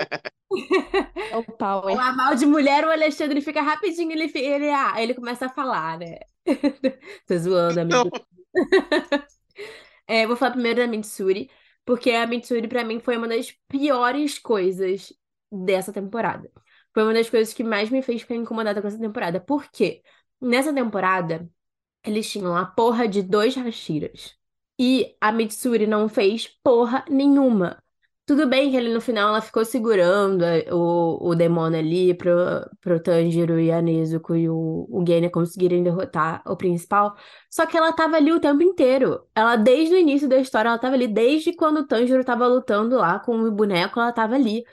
É o o Power. aval de mulher, o Alexandre fica rapidinho, ele, ele, ah, ele começa a falar, né? Tô zoando, amigo. É, vou falar primeiro da Mitsuri, porque a Mitsuri, pra mim, foi uma das piores coisas dessa temporada. Foi uma das coisas que mais me fez ficar incomodada com essa temporada. Por quê? Nessa temporada, eles tinham a porra de dois Hashiras. E a Mitsuri não fez porra nenhuma. Tudo bem que ali no final ela ficou segurando o, o demônio ali pro, pro Tanjiro e a Nezuko e o, o Genya conseguirem derrotar o principal. Só que ela tava ali o tempo inteiro. Ela, desde o início da história, ela tava ali. Desde quando o Tanjiro tava lutando lá com o boneco, ela tava ali.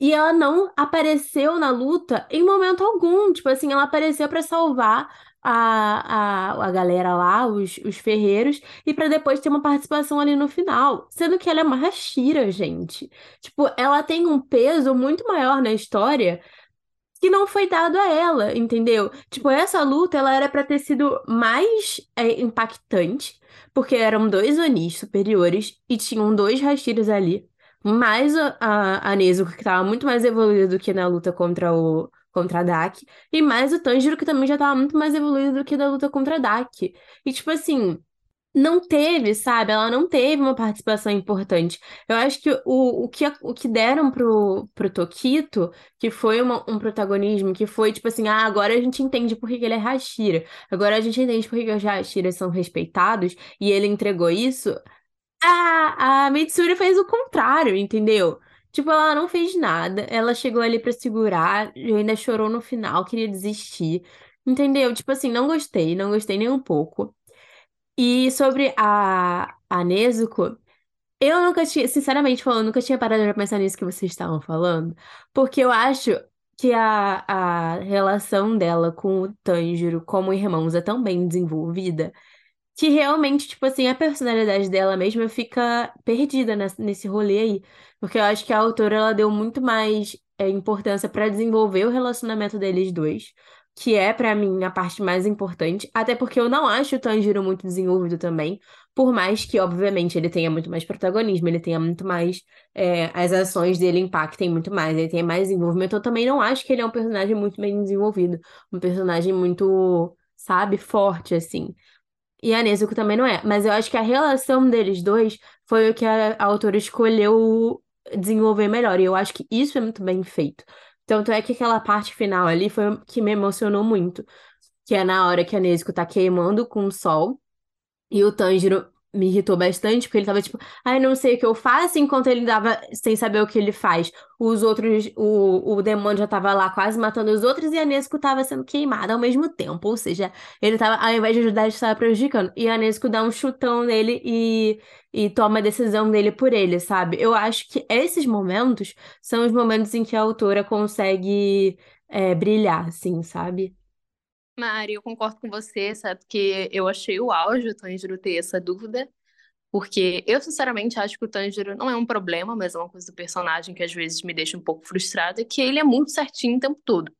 E ela não apareceu na luta em momento algum. Tipo assim, ela apareceu pra salvar a, a, a galera lá, os, os ferreiros, e pra depois ter uma participação ali no final. Sendo que ela é uma Hashira, gente. Tipo, ela tem um peso muito maior na história que não foi dado a ela, entendeu? Tipo, essa luta, ela era pra ter sido mais é, impactante, porque eram dois Onis superiores e tinham dois Hashiras ali, mais a, a, Nezuko, que tava muito mais evoluída do que na luta contra o contra a Daki, e mais o Tanjiro, que também já tava muito mais evoluído do que na luta contra a Daki. E, tipo assim, não teve, sabe? Ela não teve uma participação importante. Eu acho que o, o, que, o que deram pro, pro Tokito, que foi uma- um protagonismo, que foi tipo assim, ah, agora a gente entende por que que ele é Hashira. Agora a gente entende por que que os Hashiras são respeitados, e ele entregou isso. A, a Mitsuri fez o contrário, entendeu? Tipo, ela não fez nada, ela chegou ali pra segurar, ainda chorou no final, queria desistir. Entendeu? Tipo assim, não gostei, não gostei nem um pouco. E sobre a, a Nezuko, eu nunca tinha, sinceramente falando, nunca tinha parado pra pensar nisso que vocês estavam falando, porque eu acho que a, a relação dela com o Tanjiro como irmãos é tão bem desenvolvida que realmente, tipo assim, a personalidade dela mesma fica perdida nesse, nesse rolê aí. Porque eu acho que a autora, ela deu muito mais é, importância pra desenvolver o relacionamento deles dois, que é, pra mim, a parte mais importante. Até porque eu não acho o Tanjiro muito desenvolvido também. Por mais que, obviamente, ele tenha muito mais protagonismo, ele tenha muito mais. é, as ações dele impactem muito mais, ele tenha mais desenvolvimento. Eu também não acho que ele é um personagem muito bem desenvolvido. Um personagem muito, sabe, forte, assim. E a Nezuko também não é. Mas eu acho que a relação deles dois foi o que a, a autora escolheu desenvolver melhor. E eu acho que isso é muito bem feito. Tanto é que aquela parte final ali foi que me emocionou muito. Que é na hora que a Nezuko tá queimando com o sol. E o Tanjiro me irritou bastante, porque ele tava tipo, ai, não sei o que eu faço, enquanto ele tava sem saber o que ele faz. Os outros, o, o demônio já tava lá quase matando os outros e a Nezuko tava sendo queimada ao mesmo tempo. Ou seja, ele tava, ao invés de ajudar, ele estava prejudicando. E a Nezuko dá um chutão nele e, e toma a decisão dele por ele, sabe? Eu acho que esses momentos são os momentos em que a autora consegue é, brilhar, assim, sabe? Mari, eu concordo com você, sabe? Que eu achei o auge o Tanjiro ter essa dúvida, porque eu sinceramente acho que o Tanjiro não é um problema, mas é uma coisa do personagem que às vezes me deixa um pouco frustrada, que ele é muito certinho o tempo todo.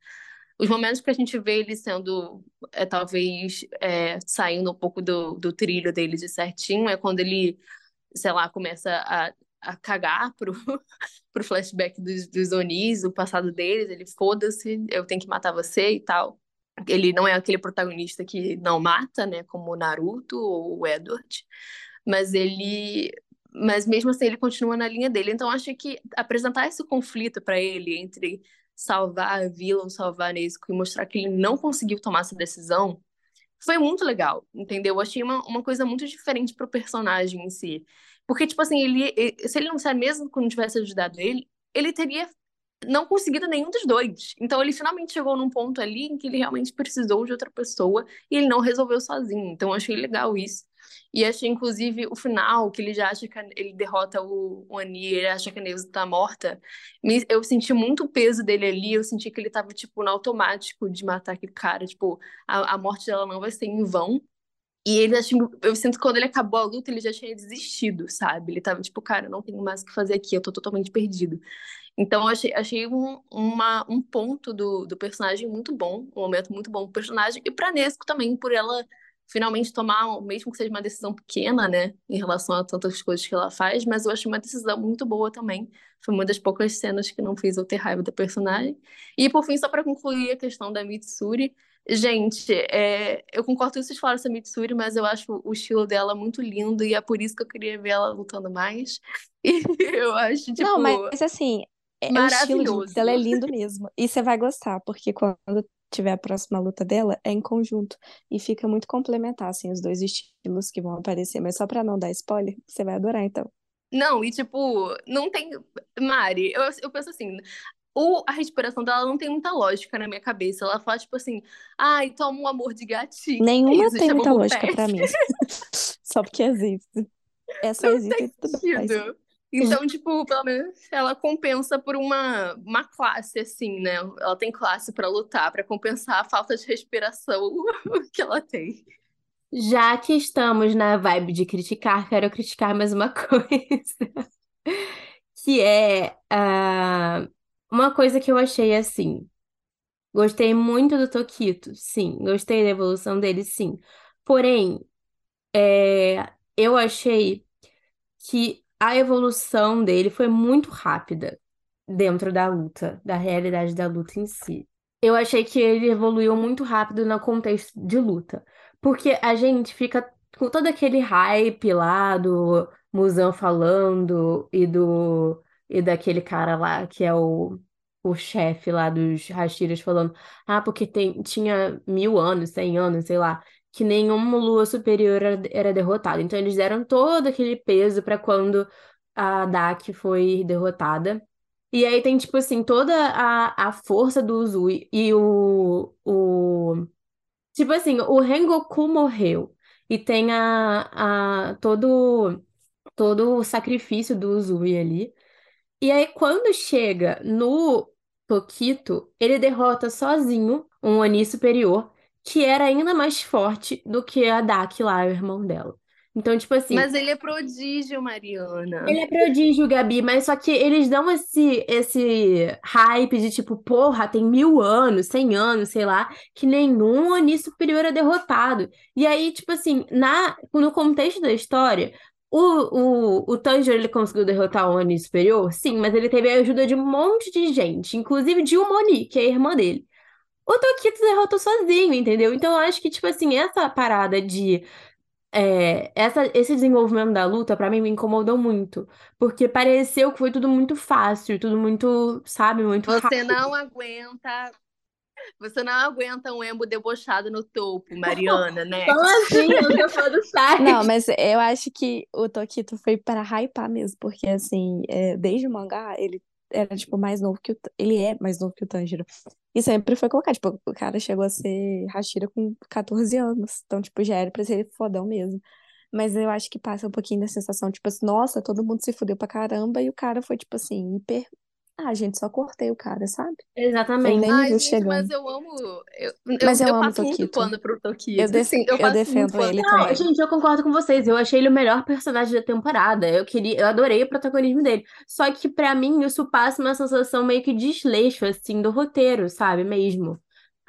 Os momentos que a gente vê ele sendo, é, talvez, é, saindo um pouco do, do trilho dele de certinho, é quando ele, sei lá, começa a, a cagar pro, pro flashback dos, dos Onis, o passado deles, ele foda-se, eu tenho que matar você e tal. Ele não é aquele protagonista que não mata, né, como o Naruto ou o Edward, mas ele, mas mesmo assim ele continua na linha dele. Então acho que apresentar esse conflito para ele entre salvar a vila ou salvar Nezuko e mostrar que ele não conseguiu tomar essa decisão foi muito legal, entendeu? Eu achei uma, uma coisa muito diferente pro personagem em si. Porque, tipo assim, ele, se ele não sabe mesmo que não tivesse ajudado ele, ele teria não conseguido nenhum dos dois. Então ele finalmente chegou num ponto ali em que ele realmente precisou de outra pessoa e ele não resolveu sozinho. Então achei legal isso. E achei, inclusive, o final, que ele já acha que ele derrota o, o Ani, ele acha que a Neuza tá morta. Eu senti muito o peso dele ali, eu senti que ele tava, tipo, no automático de matar aquele cara. Tipo, a, a morte dela não vai ser em vão. E ele, eu sinto que quando ele acabou a luta, ele já tinha desistido, sabe? Ele tava tipo, cara, não tenho mais o que fazer aqui, eu tô totalmente perdido. Então, achei, achei um, uma, um ponto do, do personagem muito bom, um momento muito bom pro personagem, e pra Nesco também, por ela finalmente tomar, mesmo que seja uma decisão pequena, né, em relação a tantas coisas que ela faz, mas eu achei uma decisão muito boa também. Foi uma das poucas cenas que não fez eu ter raiva da personagem. E, por fim, só pra concluir a questão da Mitsuri. Gente, é, eu concordo com vocês falaram sobre a Mitsuri, mas eu acho o estilo dela muito lindo e é por isso que eu queria ver ela lutando mais. E eu acho, tipo, Não, mas assim, é, o estilo de luta maravilhoso. dela é lindo mesmo. E você vai gostar, porque quando tiver a próxima luta dela, é em conjunto. E fica muito complementar, assim, os dois estilos que vão aparecer. Mas só pra não dar spoiler, você vai adorar, então. Não, e tipo, não tem. Mari, eu, eu penso assim. O, a respiração dela não tem muita lógica na minha cabeça. Ela fala, tipo assim, ai, toma um amor de gatinho. É Nenhuma tem muita lógica pé. pra mim. Só porque existe. Essa Não existe tem tudo bem. Mas sentido. Então, tipo, pelo menos ela compensa por uma, uma classe, assim, né? Ela tem classe pra lutar, pra compensar a falta de respiração que ela tem. Já que estamos na vibe de criticar, quero criticar mais uma coisa. Que é ah, uma coisa que eu achei assim. Gostei muito do Tokito, sim. Gostei da evolução dele, sim. Porém, é, eu achei que a evolução dele foi muito rápida dentro da luta, da realidade da luta em si. Eu achei que ele evoluiu muito rápido no contexto de luta. Porque a gente fica com todo aquele hype lá do Muzan falando e do e daquele cara lá que é o, o chefe lá dos Hashiras falando, ah, porque tem, tinha mil anos, cem anos, sei lá, que nenhuma lua superior era, derrotada. Então eles deram todo aquele peso pra quando a Dak foi derrotada. E aí tem, tipo assim, toda a, a força do Uzui e o, o... Tipo assim, o Rengoku morreu. E tem a, a, todo, todo o sacrifício do Uzui ali. E aí, quando chega no Tokito, ele derrota sozinho um Oni superior, que era ainda mais forte do que a Dak lá, o irmão dela. Então, tipo assim, Mas ele é prodígio, Mariana. ele é prodígio, Gabi, mas só que eles dão esse, esse hype de tipo, porra, tem mil anos, cem anos, sei lá, que nenhum Oni superior é derrotado. E aí, tipo assim, na, no contexto da história, o, o, o Tanjiro ele conseguiu derrotar o Oni superior? Sim, mas ele teve a ajuda de um monte de gente, inclusive de uma Oni, que é a irmã dele. O Tokito derrotou sozinho, entendeu? Então eu acho que, tipo assim, essa parada de é, essa, esse desenvolvimento da luta, pra mim, me incomodou muito. Porque pareceu que foi tudo muito fácil, tudo muito, sabe, muito Você rápido. não aguenta. Você não aguenta um emo debochado no topo, Mariana, né? Como assim? Eu tô falando sério. Não, mas eu acho que o Tokito foi para hypar mesmo, porque assim, é, desde o mangá, ele era tipo mais novo que o, ele é mais novo que o Tanjiro. E sempre foi colocado, tipo, o cara chegou a ser Hashira com 14 anos, então tipo, já era pra ser fodão mesmo. Mas eu acho que passa um pouquinho da sensação, tipo assim, nossa, todo mundo se fudeu pra caramba, e o cara foi tipo assim, hiper Ah, gente, só cortei o cara, sabe? Ele Exatamente. nem Ai, viu gente, mas chegando. eu amo. Eu, eu, Mas eu eu amo passo muito Tokito. pano pro Tokito. Eu, def- Assim, eu eu muito defendo ele Não, também. gente, eu concordo com vocês. Eu achei ele o melhor personagem da temporada. Eu queria, eu adorei o protagonismo dele. Só que pra mim isso passa uma sensação meio que de desleixo assim do roteiro, sabe, mesmo.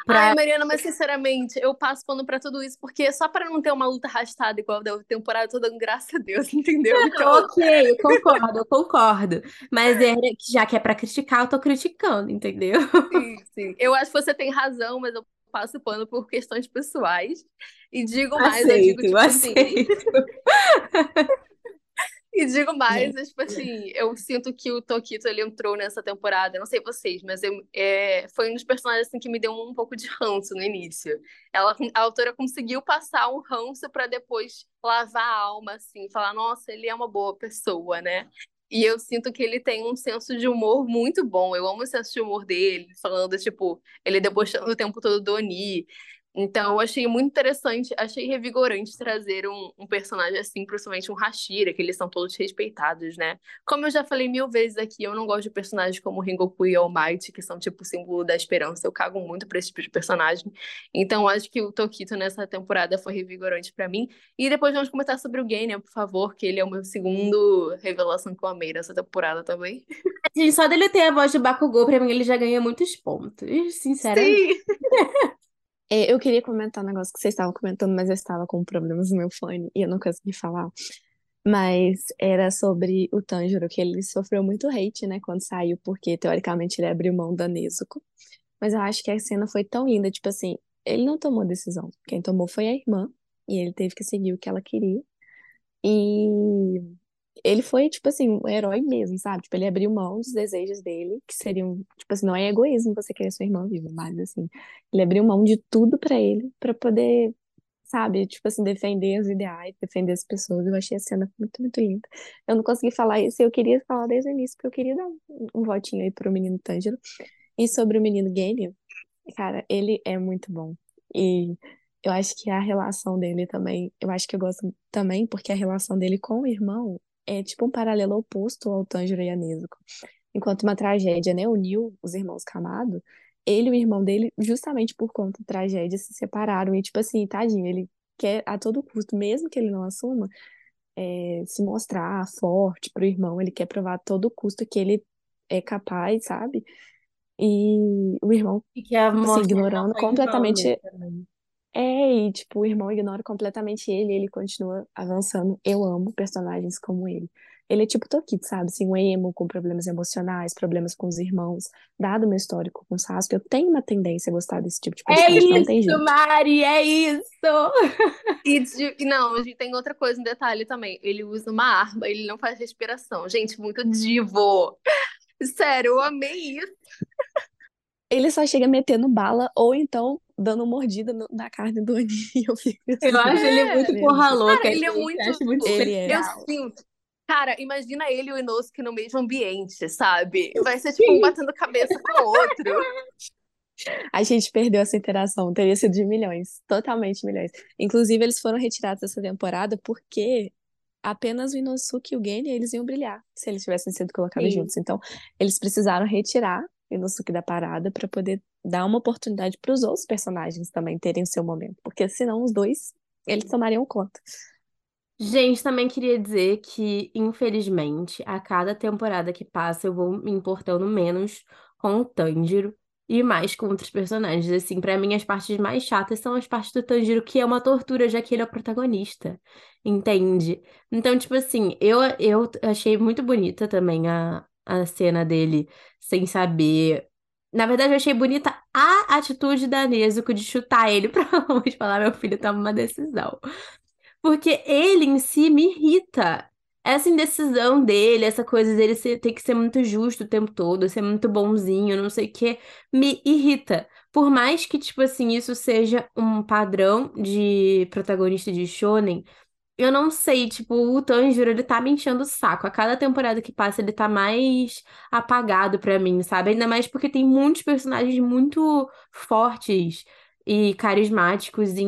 Pra Ai, Mariana, mas sinceramente, eu passo pano pra tudo isso, porque só pra não ter uma luta arrastada igual da temporada toda, graças a Deus, entendeu? Então, Ok, eu concordo, eu concordo. Mas é, já que é pra criticar, eu tô criticando, entendeu? sim, sim. Eu acho que você tem razão, mas eu passo pano por questões pessoais. E digo mais, eu digo, Aceito, tipo assim. E digo mais, é, tipo assim, eu sinto que o Tokito ele entrou nessa temporada, não sei vocês, mas eu, é, foi um dos personagens assim, que me deu um pouco de ranço no início. Ela, a autora conseguiu passar um ranço pra depois lavar a alma, assim, falar, nossa, ele é uma boa pessoa, né? E eu sinto que ele tem um senso de humor muito bom. Eu amo o senso de humor dele, falando, tipo, ele debochando o tempo todo do Oni. Então, eu achei muito interessante, achei revigorante trazer um, um, personagem assim, principalmente um Hashira, que eles são todos respeitados, né? Como eu já falei mil vezes aqui, eu não gosto de personagens como Rengoku e All Might, que são tipo o símbolo da esperança. Eu cago muito pra esse tipo de personagem. Então, acho que o Tokito nessa temporada foi revigorante para mim. E depois vamos comentar sobre o Genya, por favor, que ele é o meu segundo revelação que eu amei nessa temporada também. Gente, só dele ter a voz de Bakugou, pra mim ele já ganha muitos pontos, sinceramente. Sim! É, eu queria comentar um negócio que vocês estavam comentando, mas eu estava com problemas no meu fone e eu não consegui falar. Mas era sobre o Tanjiro, que ele sofreu muito hate, né, quando saiu, porque teoricamente ele abriu mão da Nezuko. Mas eu acho que a cena foi tão linda, tipo assim, ele não tomou decisão. Quem tomou foi a irmã, e ele teve que seguir o que ela queria. E ele foi, tipo assim, um herói mesmo, sabe? Tipo, ele abriu mão dos desejos dele, que seriam, tipo assim, não é egoísmo você querer sua irmã viva, mas assim, ele abriu mão de tudo pra ele, pra poder, sabe, tipo assim, defender os ideais, defender as pessoas. Eu achei a cena muito, muito linda. Eu não consegui falar isso, eu queria falar desde o início, porque eu queria dar um, um votinho aí pro menino Tângelo. E sobre o menino Gênio, cara, ele é muito bom. E eu acho que a relação dele também, eu acho que eu gosto também, porque a relação dele com o irmão é tipo um paralelo oposto ao Tanjiro e a Nezuko. Enquanto uma tragédia, né, uniu os irmãos Kamado, ele e o irmão dele, justamente por conta da tragédia, se separaram. E, tipo assim, tadinho, ele quer a todo custo, mesmo que ele não assuma, é, se mostrar forte pro irmão, ele quer provar a todo custo que ele é capaz, sabe? E o irmão, E que a assim, ignorando né, completamente também. É, e tipo, o irmão ignora completamente ele, e ele continua avançando. Eu amo personagens como ele. Ele é tipo Tokito, sabe? Assim, um emo com problemas emocionais, problemas com os irmãos. Dado o meu histórico com o Sasuke, eu tenho uma tendência a gostar desse tipo de É personagem, não tem isso, jeito. Mari, é isso! E e não, a gente tem outra coisa, um detalhe também. Ele usa uma arma, ele não faz respiração. Gente, muito divo. Sério, eu amei isso. Ele só chega metendo bala, ou então dando mordida no- na carne do Oni. Eu fico Eu assim, acho ele muito meu porra louca, Cara, ele é gente. muito. Muito Ele é. Eu sinto. Cara, imagina ele e o Inosuke no mesmo ambiente, sabe? Vai ser tipo um batendo cabeça com o outro. A gente perdeu essa interação, teria sido de milhões, totalmente milhões. Inclusive, eles foram retirados dessa temporada porque apenas o Inosuke e o Genya eles iam brilhar se eles tivessem sido colocados Sim. juntos. Então, eles precisaram retirar o Inosuke da parada para poder dar uma oportunidade para os outros personagens também terem o seu momento, porque senão os dois eles tomariam conta. Gente, também queria dizer que, infelizmente, a cada temporada que passa, eu vou me importando menos com o Tanjiro e mais com outros personagens. Assim, pra mim, as partes mais chatas são as partes do Tanjiro, que é uma tortura, já que ele é o protagonista. Entende? Então, tipo assim, eu, eu achei muito bonita também a, a cena dele sem saber. Na verdade, eu achei bonita a atitude da Nezuko de chutar ele pra longe, falar: meu filho, toma uma decisão. Porque ele em si me irrita. Essa indecisão dele, essa coisa dele ser- ter que ser muito justo o tempo todo, ser muito bonzinho, não sei o quê, me irrita. Por mais que, tipo assim, isso seja um padrão de protagonista de shonen, eu não sei, tipo, o Tanjiro, ele tá me enchendo o saco. A cada temporada que passa, ele tá mais apagado pra mim, sabe? Ainda mais porque tem muitos personagens muito fortes e carismáticos em,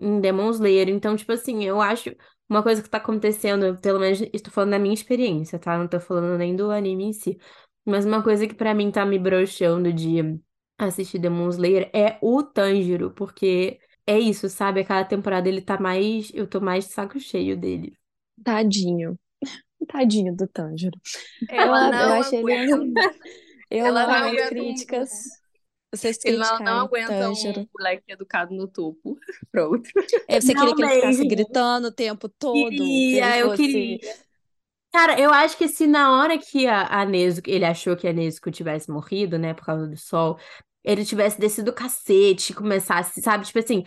em Demon Slayer. Então, tipo assim, eu acho uma coisa que tá acontecendo, pelo menos estou falando da minha experiência, tá? Não tô falando nem do anime em si. Mas uma coisa que pra mim tá me broxando de assistir Demon Slayer é o Tanjiro, porque é isso, sabe? A cada temporada ele tá mais. Eu tô mais de saco cheio dele. Tadinho. Tadinho do Tanjiro. Eu, Ela eu não achei ele. Eu Ela não não um- críticas. Vocês Ele não, não aguenta um moleque educado no topo. Pronto. É, você queria Não que ele ficasse mesmo. gritando o tempo todo, que Queria, eu fosse. queria. Cara, eu acho que se na hora que a, a Nezuko, ele achou que a Nezuko tivesse morrido, né, por causa do sol, ele tivesse descido o cacete, começasse, sabe, tipo assim,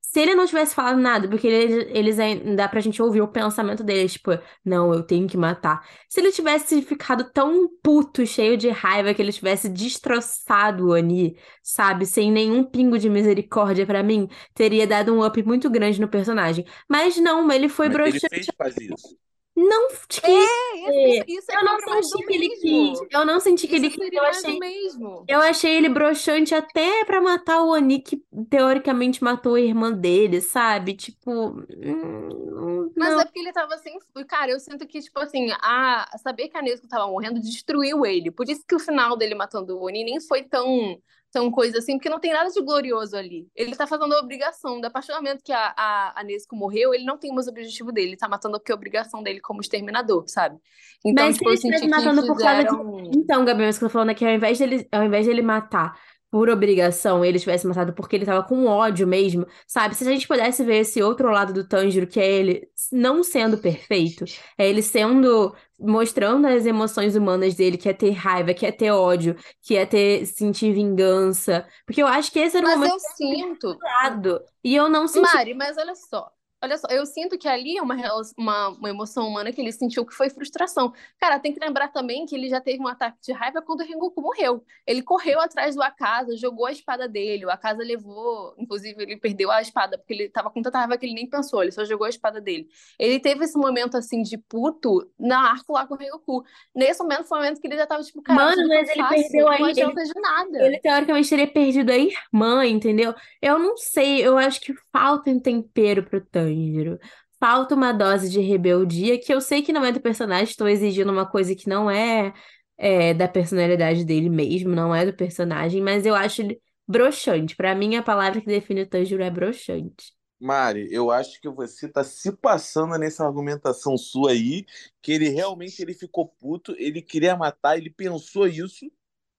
se ele não tivesse falado nada, porque eles, eles ainda dá pra gente ouvir o pensamento deles, tipo, não, eu tenho que matar. Se ele tivesse ficado tão puto, cheio de raiva, que ele tivesse destroçado o Oni, sabe, sem nenhum pingo de misericórdia pra mim, teria dado um up muito grande no personagem. Mas não, ele foi Mas ele broxante. fez fazer isso. Não quis. É, isso, isso é Eu não senti que ele quis. Eu não senti que ele quis. Eu achei, mesmo. eu achei ele broxante até pra matar o Oni, que teoricamente matou a irmã dele, sabe? Tipo, hum, Mas não. é porque ele tava sem. Cara, eu sinto que, tipo assim, a... saber que a Nezuko tava morrendo destruiu ele. Por isso que o final dele matando o Oni nem foi tão, tão coisa assim, porque não tem nada de glorioso ali. Ele tá fazendo a obrigação. Do momento que a, a, a Nezuko morreu, ele não tem mais o objetivo dele. Ele tá matando porque é a obrigação dele como exterminador, sabe? Então, Mas se tipo, ele estivesse que matando por causa de. fizeram. Então, Gabriel, isso que eu tô falando é que ao invés dele, ao invés dele matar por obrigação, ele tivesse matado porque ele tava com ódio mesmo, sabe? Se a gente pudesse ver esse outro lado do Tanjiro, que é ele não sendo perfeito, é ele sendo. mostrando as emoções humanas dele, que é ter raiva, que é ter ódio, que é ter sentir vingança. Porque eu acho que esse era o Mas momento eu sinto. lado. E eu não senti. Mari, mas olha só. Olha só, eu sinto que ali é uma, uma, uma emoção humana que ele sentiu que foi frustração. Cara, tem que lembrar também que ele já teve um ataque de raiva quando o Rengoku morreu. Ele correu atrás do Akaza, jogou a espada dele. O Akaza levou, inclusive, ele perdeu a espada, porque ele tava com tanta raiva que ele nem pensou, ele só jogou a espada dele. Ele teve esse momento assim de puto na arco lá com o Rengoku. Nesse momento foi o momento que ele já tava tipo, cara, Mano, mas ele perdeu não aí, ele- adianta de nada. Ele teoricamente teria perdido a irmã, entendeu? Eu não sei, eu acho que falta um tempero pro Tanjiro. Falta uma dose de rebeldia, que eu sei que não é do personagem, estou exigindo uma coisa que não é, é, da personalidade dele mesmo, não é do personagem, mas eu acho ele broxante. Pra mim, a palavra que define o Tanjiro é broxante. Mari, eu acho que você tá se passando nessa argumentação sua aí, que ele realmente ele ficou puto, ele queria matar, ele pensou isso,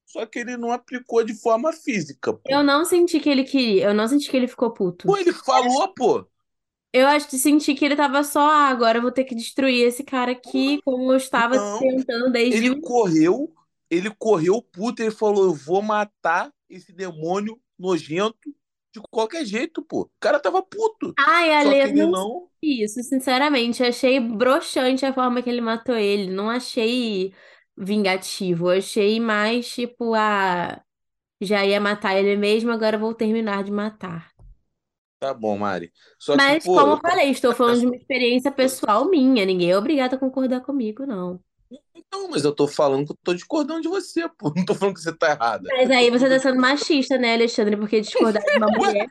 só que ele não aplicou de forma física, pô. Eu não senti que ele queria, eu não senti que ele ficou puto. Pô, ele falou, pô. Eu acho que senti que ele tava só, ah, agora eu vou ter que destruir esse cara aqui, como eu estava Não. tentando desde Ele correu, ele correu puto, ele falou: Eu vou matar esse demônio nojento de qualquer jeito, pô. O cara tava puto. Ai, Só que Ale, ele não. Isso, sinceramente, achei broxante a forma que ele matou ele. Não achei vingativo. Achei mais tipo, ah, já ia matar ele mesmo, agora vou terminar de matar. Tá bom, Mari. Só que, Mas, como eu eu- falei, estou falando de uma experiência pessoal minha. Ninguém é obrigado a concordar comigo, não. não, mas eu tô falando que eu tô discordando de você, pô. Não tô falando que você tá errada. Mas aí você tá sendo machista, né, Alexandre? Porque discordar de uma mulher.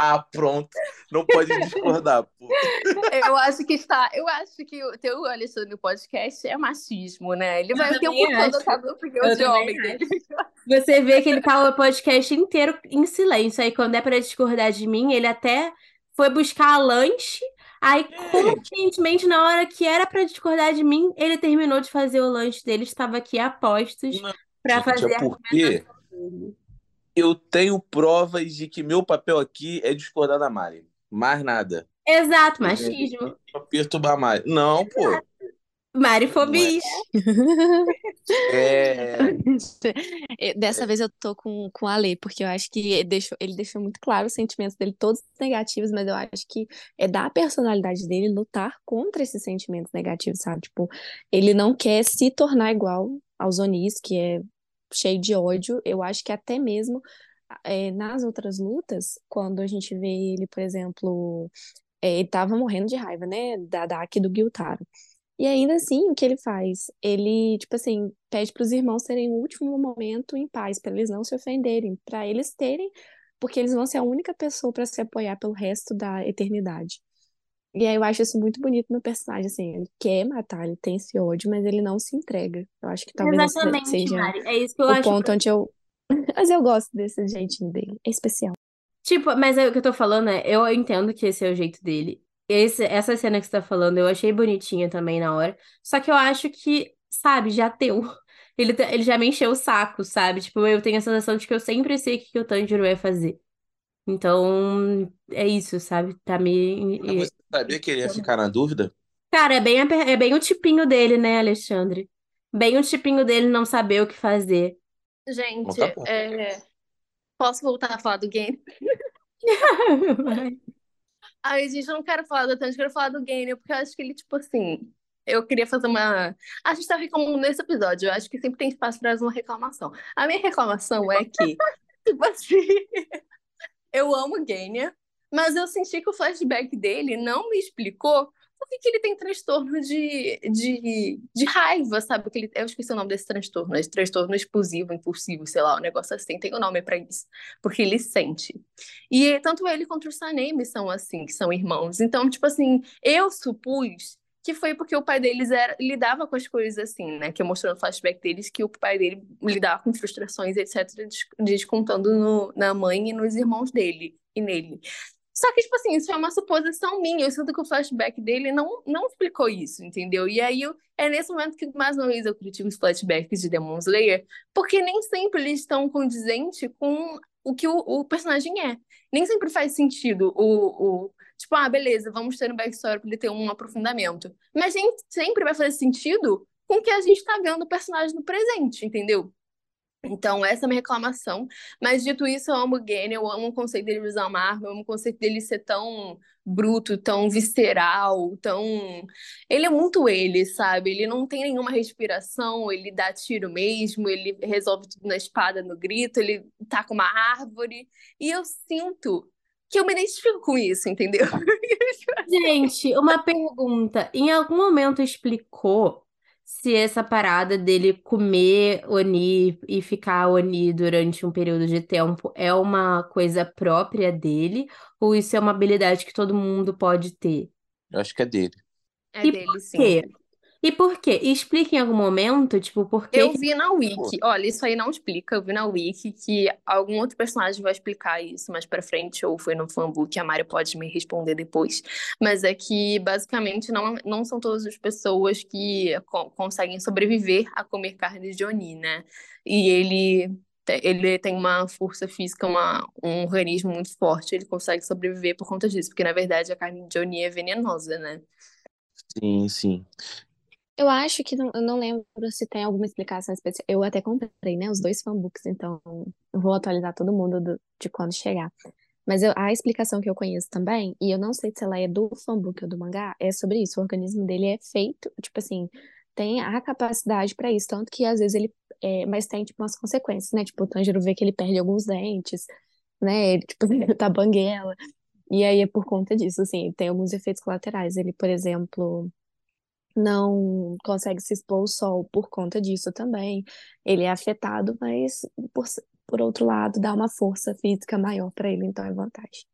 Ah, pronto. Não pode discordar, pô. Eu acho que está. Eu acho que o teu Alexandre no podcast é machismo, né? Ele vai tempo também todo dando opinião Eu de homem dele. Você vê que ele tá o podcast inteiro em silêncio. Aí, quando é pra discordar de mim, ele até foi buscar lanche. Aí, conscientemente, na hora que era pra discordar de mim, ele terminou de fazer o lanche dele. Estava aqui a postos Não, pra Gente, fazer é a porque dele. Eu tenho provas de que meu papel aqui é discordar da Mari. Mais nada. Exato, machismo. Pra perturbar a Mari. Não, pô. Marifobia. É. Eh, Dessa vez eu tô com, com a Lê, porque eu acho que ele deixou, ele deixou muito claro os sentimentos dele, todos negativos, mas eu acho que é da personalidade dele lutar contra esses sentimentos negativos, sabe? Tipo, ele não quer se tornar igual aos Onis, que é cheio de ódio. Eu acho que até mesmo eh, nas outras lutas, quando a gente vê ele, por exemplo, eh, ele tava morrendo de raiva, né? Da Daki do Gyutaro. E ainda assim, o que ele faz? Ele, tipo assim, pede para os irmãos terem o último momento em paz, para eles não se ofenderem, para eles terem, porque eles vão ser a única pessoa para se apoiar pelo resto da eternidade. E aí eu acho isso muito bonito no personagem, assim, ele quer matar, ele tem esse ódio, mas ele não se entrega. Eu acho que talvez esse Exatamente, seja Mari. É isso que eu o acho. ponto onde eu. Mas eu gosto desse jeitinho dele, é especial. Tipo, mas é o que eu tô falando é, eu entendo que esse é o jeito dele. Esse, essa cena que você tá falando, eu achei bonitinha também na hora. Só que eu acho que, sabe, já deu. Ele, tá- ele já me encheu o saco, sabe? Tipo, eu tenho a sensação de que eu sempre sei o que, que o Tanjiro vai fazer. Então, é isso, sabe? Tá me. Você sabia que ele ia ficar na dúvida? Cara, é bem, é bem o tipinho dele, né, Alexandre? Bem o tipinho dele não saber o que fazer. Gente, tá bom. é, posso voltar a falar do game? Ai, gente, eu não quero falar do Tanjiro, eu quero falar do Gainer, porque eu acho que ele, tipo assim, eu queria fazer uma. A gente tá reclamando nesse episódio, eu acho que sempre tem espaço para uma reclamação. A minha reclamação é que, tipo assim, eu amo Gainer, mas eu senti que o flashback dele não me explicou por que, que ele tem transtorno de, de, de raiva, sabe? Que ele, eu esqueci o nome desse transtorno, é transtorno explosivo, impulsivo, sei lá, um negócio assim, tem o um nome para isso. Porque ele sente. E tanto ele quanto o Sanemi são assim, que são irmãos. Então, tipo assim, eu supus que foi porque o pai deles era, lidava com as coisas assim, né? Que eu mostrei no flashback deles que o pai dele lidava com frustrações, etc., descontando no, na mãe e nos irmãos dele e nele. Só que, tipo assim, isso é uma suposição minha. Eu sinto que o flashback dele não, não explicou isso, entendeu? E aí eu, é nesse momento que, mais uma vez, eu critico os flashbacks de Demon Slayer, porque nem sempre eles estão condizentes com o que o, o personagem é. Nem sempre faz sentido o, o Tipo, ah, beleza, vamos ter um backstory para ele ter um aprofundamento. Mas nem sempre vai fazer sentido com o que a gente está vendo o personagem no presente, entendeu? Então, essa é a minha reclamação. Mas, dito isso, eu amo o Gane, eu amo o conceito dele usar uma eu amo o conceito dele ser tão bruto, tão visceral, tão. Ele é muito ele, sabe? Ele não tem nenhuma respiração, ele dá tiro mesmo, ele resolve tudo na espada, no grito, ele tá com uma árvore. E eu sinto que eu me identifico com isso, entendeu? Gente, uma pergunta. Em algum momento explicou se essa parada dele comer Oni e ficar Oni durante um período de tempo é uma coisa própria dele ou isso é uma habilidade que todo mundo pode ter? Eu acho que é dele. É E dele, por sim. Quê? E por quê? E explica em algum momento, tipo, por que Eu vi na Wiki, olha, isso aí não explica, eu vi na Wiki que algum outro personagem vai explicar isso mais pra frente, ou foi no fanbook, a Mari pode me responder depois, mas é que basicamente não, não são todas as pessoas que co- conseguem sobreviver a comer carne de Oni, né? E ele, ele tem uma força física, uma, um organismo muito forte, ele consegue sobreviver por conta disso, porque na verdade a carne de Oni é venenosa, né? Sim, sim. Eu acho que não, eu não lembro se tem alguma explicação especial. Eu até comprei, né, os dois fanbooks, então eu vou atualizar todo mundo do- de quando chegar. Mas eu- a explicação que eu conheço também, e eu não sei se ela é do fanbook ou do mangá, é sobre isso. O organismo dele é feito, tipo assim, tem a capacidade pra isso, tanto que às vezes ele. É, mas tem, tipo, umas consequências, né? Tipo, o Tanjiro vê que ele perde alguns dentes, né? Ele, tipo, ele tá banguela. E aí é por conta disso, assim, tem alguns efeitos colaterais. Ele, por exemplo não consegue se expor ao sol por conta disso também. Ele é afetado, mas por, por outro lado, dá uma força física maior para ele, então é vantagem.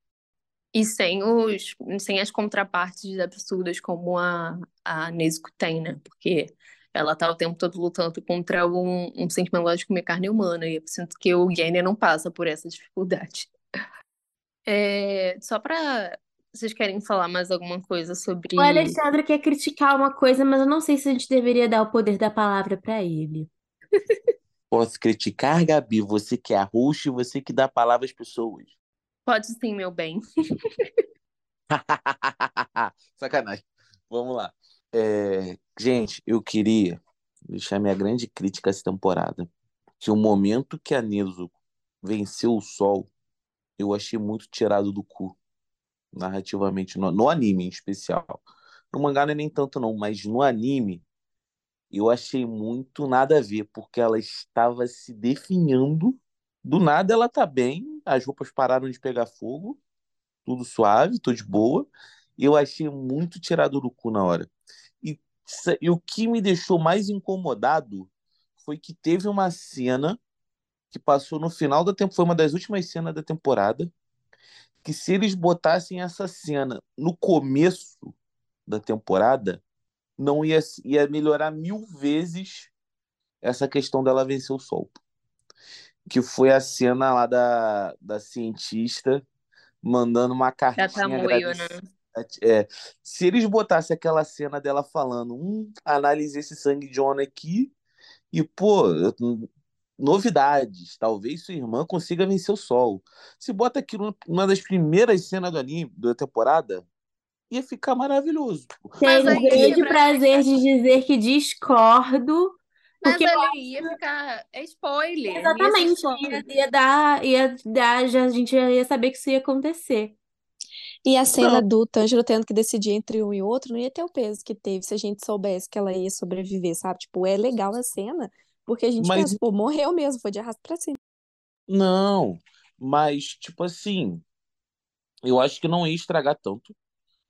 E sem os, sem as contrapartes absurdas como a, a Nezuko tem, né? Porque ela tá o tempo todo lutando contra um, um sentimento de comer carne humana. E eu sinto que o Genya não passa por essa dificuldade. É, só pra... Vocês querem falar mais alguma coisa sobre... o Alexandre quer criticar uma coisa, mas eu não sei se a gente deveria dar o poder da palavra pra ele. Posso criticar, Gabi? Você que é a host, você que dá a palavra às pessoas. Pode sim, meu bem. Sacanagem. Vamos lá. É, gente, eu queria deixar minha grande crítica essa temporada. Que o momento que a Nezuko venceu o sol, eu achei muito tirado do cu, narrativamente, no, no anime em especial. No mangá não é nem tanto não, mas no anime eu achei muito nada a ver, porque ela estava se definhando. Do nada ela tá bem, as roupas pararam de pegar fogo, tudo suave, tô de boa. Eu achei muito tirado do cu na hora. E, e o que me deixou mais incomodado foi que teve uma cena que passou no final da temporada, foi uma das últimas cenas da temporada, que se eles botassem essa cena no começo da temporada, não ia, ia melhorar mil vezes essa questão dela vencer o sol. Que foi a cena lá da, da cientista mandando uma Da cartinha Tamoio, né? É, se eles botassem aquela cena dela falando, hum, analisei esse sangue de Ona aqui e, pô, eu- novidades, talvez sua irmã consiga vencer o sol. Se bota aquilo numa das primeiras cenas do anime, da temporada, ia ficar maravilhoso. Tenho aí, grande pra prazer de dizer que discordo, Mas porque ali ia ficar... É spoiler. ia exatamente spoiler. ia, ia dar, ia dar, já, a gente já ia saber que isso ia acontecer. E a cena Não. do Tanjiro tendo que decidir entre um e outro não ia ter o peso que teve se a gente soubesse que ela ia sobreviver, sabe? Tipo, é legal a cena, porque a gente Mas- pensa, pô, morreu mesmo, foi de arrasto pra cima. Não, mas, tipo assim, eu acho que não ia estragar tanto.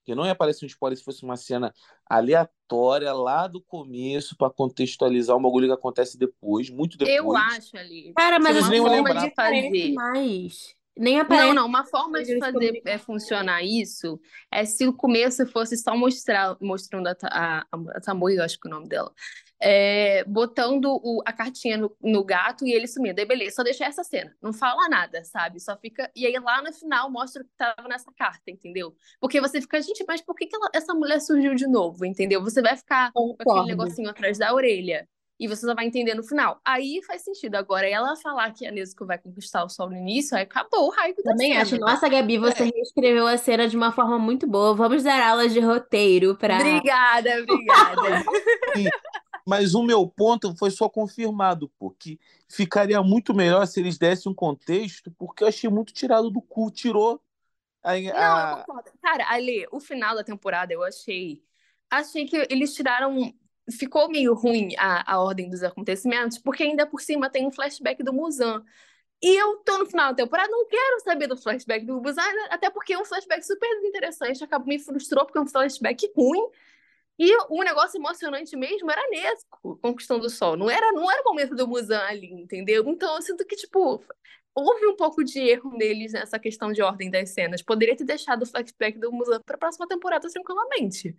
que não ia aparecer um spoiler se fosse uma cena aleatória lá do começo para contextualizar um bagulho que acontece depois, muito depois. Eu acho ali. Cara, mas Vocês nem iam não lembrar. aparece fazer. mais. Nem Não, aparece. não, uma forma de fazer é, funcionar isso é se o começo fosse só mostrar, mostrando a, a, a Tamoio, acho que é o nome dela, é, botando o- a cartinha no, no gato e ele sumindo. Aí beleza, só deixa essa cena. Não fala nada, sabe? Só fica. E aí lá no final mostra o que tava nessa carta, entendeu? Porque você fica, gente, mas por que, que ela- essa mulher surgiu de novo, entendeu? Você vai ficar com aquele Concordo. negocinho atrás da orelha. E você só vai entender no final. Aí faz sentido. Agora, ela falar que a Nezuko vai conquistar o sol no início, aí acabou o raio da Também cena, acho. Nossa, Gabi, você reescreveu a cena de uma forma muito boa. Vamos dar aulas de roteiro para. Obrigada, obrigada. Mas o meu ponto foi só confirmado, pô, que ficaria muito melhor se eles dessem um contexto, porque eu achei muito tirado do cu, tirou a, Não, eu a- concordo. Cara, Ale, o final da temporada eu achei. Achei que eles tiraram. Ficou meio ruim a, a ordem dos acontecimentos, porque ainda por cima tem um flashback do Muzan. E eu tô no final da temporada, não quero saber do flashback do Muzan, até porque é um flashback super interessante, acabou me frustrou porque é um flashback ruim. E o negócio emocionante mesmo era Nesco conquistando o sol. Não era, não era o momento do Muzan ali, entendeu? Então eu sinto que, tipo, houve um pouco de erro neles nessa questão de ordem das cenas. Poderia ter deixado o flashback do Muzan pra próxima temporada tranquilamente.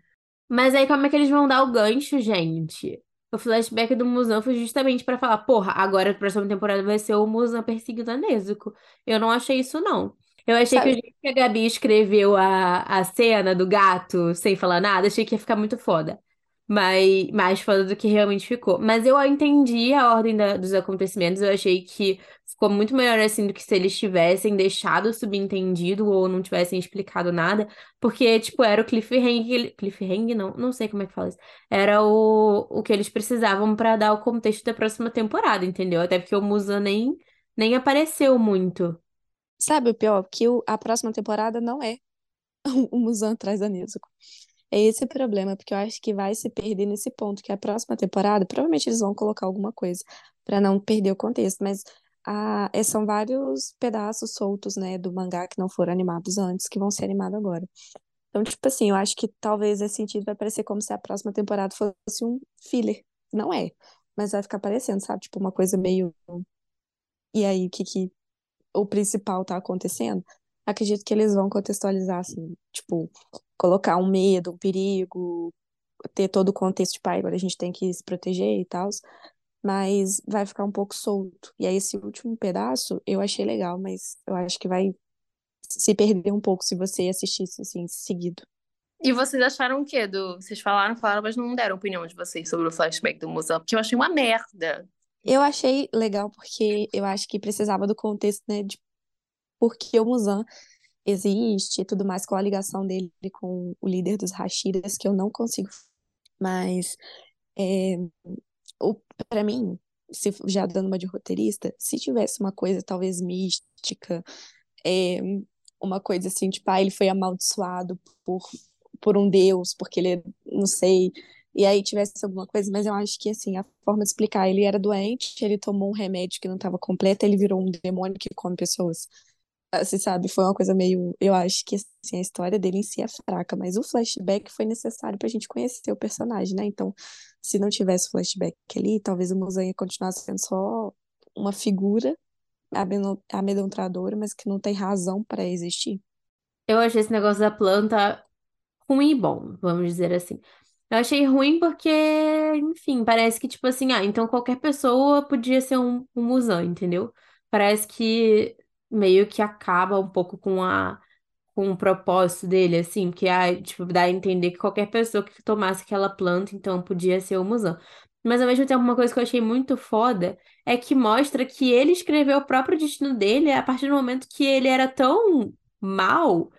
Mas aí, como é que eles vão dar o gancho, gente? O flashback do Muzan foi justamente pra falar, porra, agora a próxima temporada vai ser o Muzan perseguindo a Nezuko. Eu não achei isso, não. Eu achei que o jeito que a Gabi escreveu a, a cena do gato sem falar nada, achei que ia ficar muito foda. Mas mais foda do que realmente ficou. Mas eu entendi a ordem da- dos acontecimentos. Eu achei que ficou muito melhor assim do que se eles tivessem deixado subentendido ou não tivessem explicado nada. Porque, tipo, era o cliffhanger. Cliffhanger, não, não sei como é que fala isso. Era o, o que eles precisavam pra dar o contexto da próxima temporada, entendeu? Até porque o Muzan nem, nem apareceu muito. Sabe o pior? Que o- a próxima temporada não é o Muzan atrás da Nezuko. É esse o problema, porque eu acho que vai se perder nesse ponto, que a próxima temporada, provavelmente eles vão colocar alguma coisa pra não perder o contexto, mas a, é, são vários pedaços soltos, né, do mangá que não foram animados antes, que vão ser animados agora. Então, tipo assim, eu acho que talvez esse sentido vai parecer como se a próxima temporada fosse um filler. Não é, mas vai ficar parecendo, sabe? Tipo, uma coisa meio. E aí, o que que o principal tá acontecendo? Acredito que eles vão contextualizar, assim, tipo, colocar um medo, um perigo, ter todo o contexto, tipo, ah, agora a gente tem que se proteger e tal, mas vai ficar um pouco solto. E aí, esse último pedaço eu achei legal, mas eu acho que vai se perder um pouco se você assistisse, assim, seguido. E vocês acharam o quê? Do... Vocês falaram, falaram, mas não deram opinião de vocês sobre o flashback do Muzan, porque eu achei uma merda. Eu achei legal porque eu acho que precisava do contexto, né, de por que o Muzan existe e tudo mais, qual a ligação dele com o líder dos Hashiras, que eu não consigo. Mas, é, o, pra mim, se, já dando uma de roteirista, se tivesse uma coisa talvez mística, é, uma coisa assim, tipo, ah, ele foi amaldiçoado por, por um deus, porque ele, é- não sei, e aí tivesse alguma coisa, mas eu acho que, assim, a forma de explicar, ele era doente, ele tomou um remédio que não estava completo, ele virou um demônio que come pessoas. Assim, sabe, foi uma coisa meio, eu acho que, assim, a história dele em si é fraca, mas o flashback foi necessário pra gente conhecer o personagem, né? Então, se não tivesse flashback ali, talvez o Muzan ia continuar sendo só uma figura amedron- amedrontadora, mas que não tem razão pra existir. Eu achei esse negócio da planta ruim e bom, vamos dizer assim. Eu achei ruim porque, enfim, parece que, tipo assim, ah, então qualquer pessoa podia ser um, um entendeu? Parece que meio que acaba um pouco com a com o propósito dele, assim, porque ah, tipo, dá a entender que qualquer pessoa que tomasse aquela planta, então podia ser o Muzan. Mas ao mesmo tempo, uma coisa que eu achei muito foda é que mostra que ele escreveu o próprio destino dele a partir do momento que ele era tão mal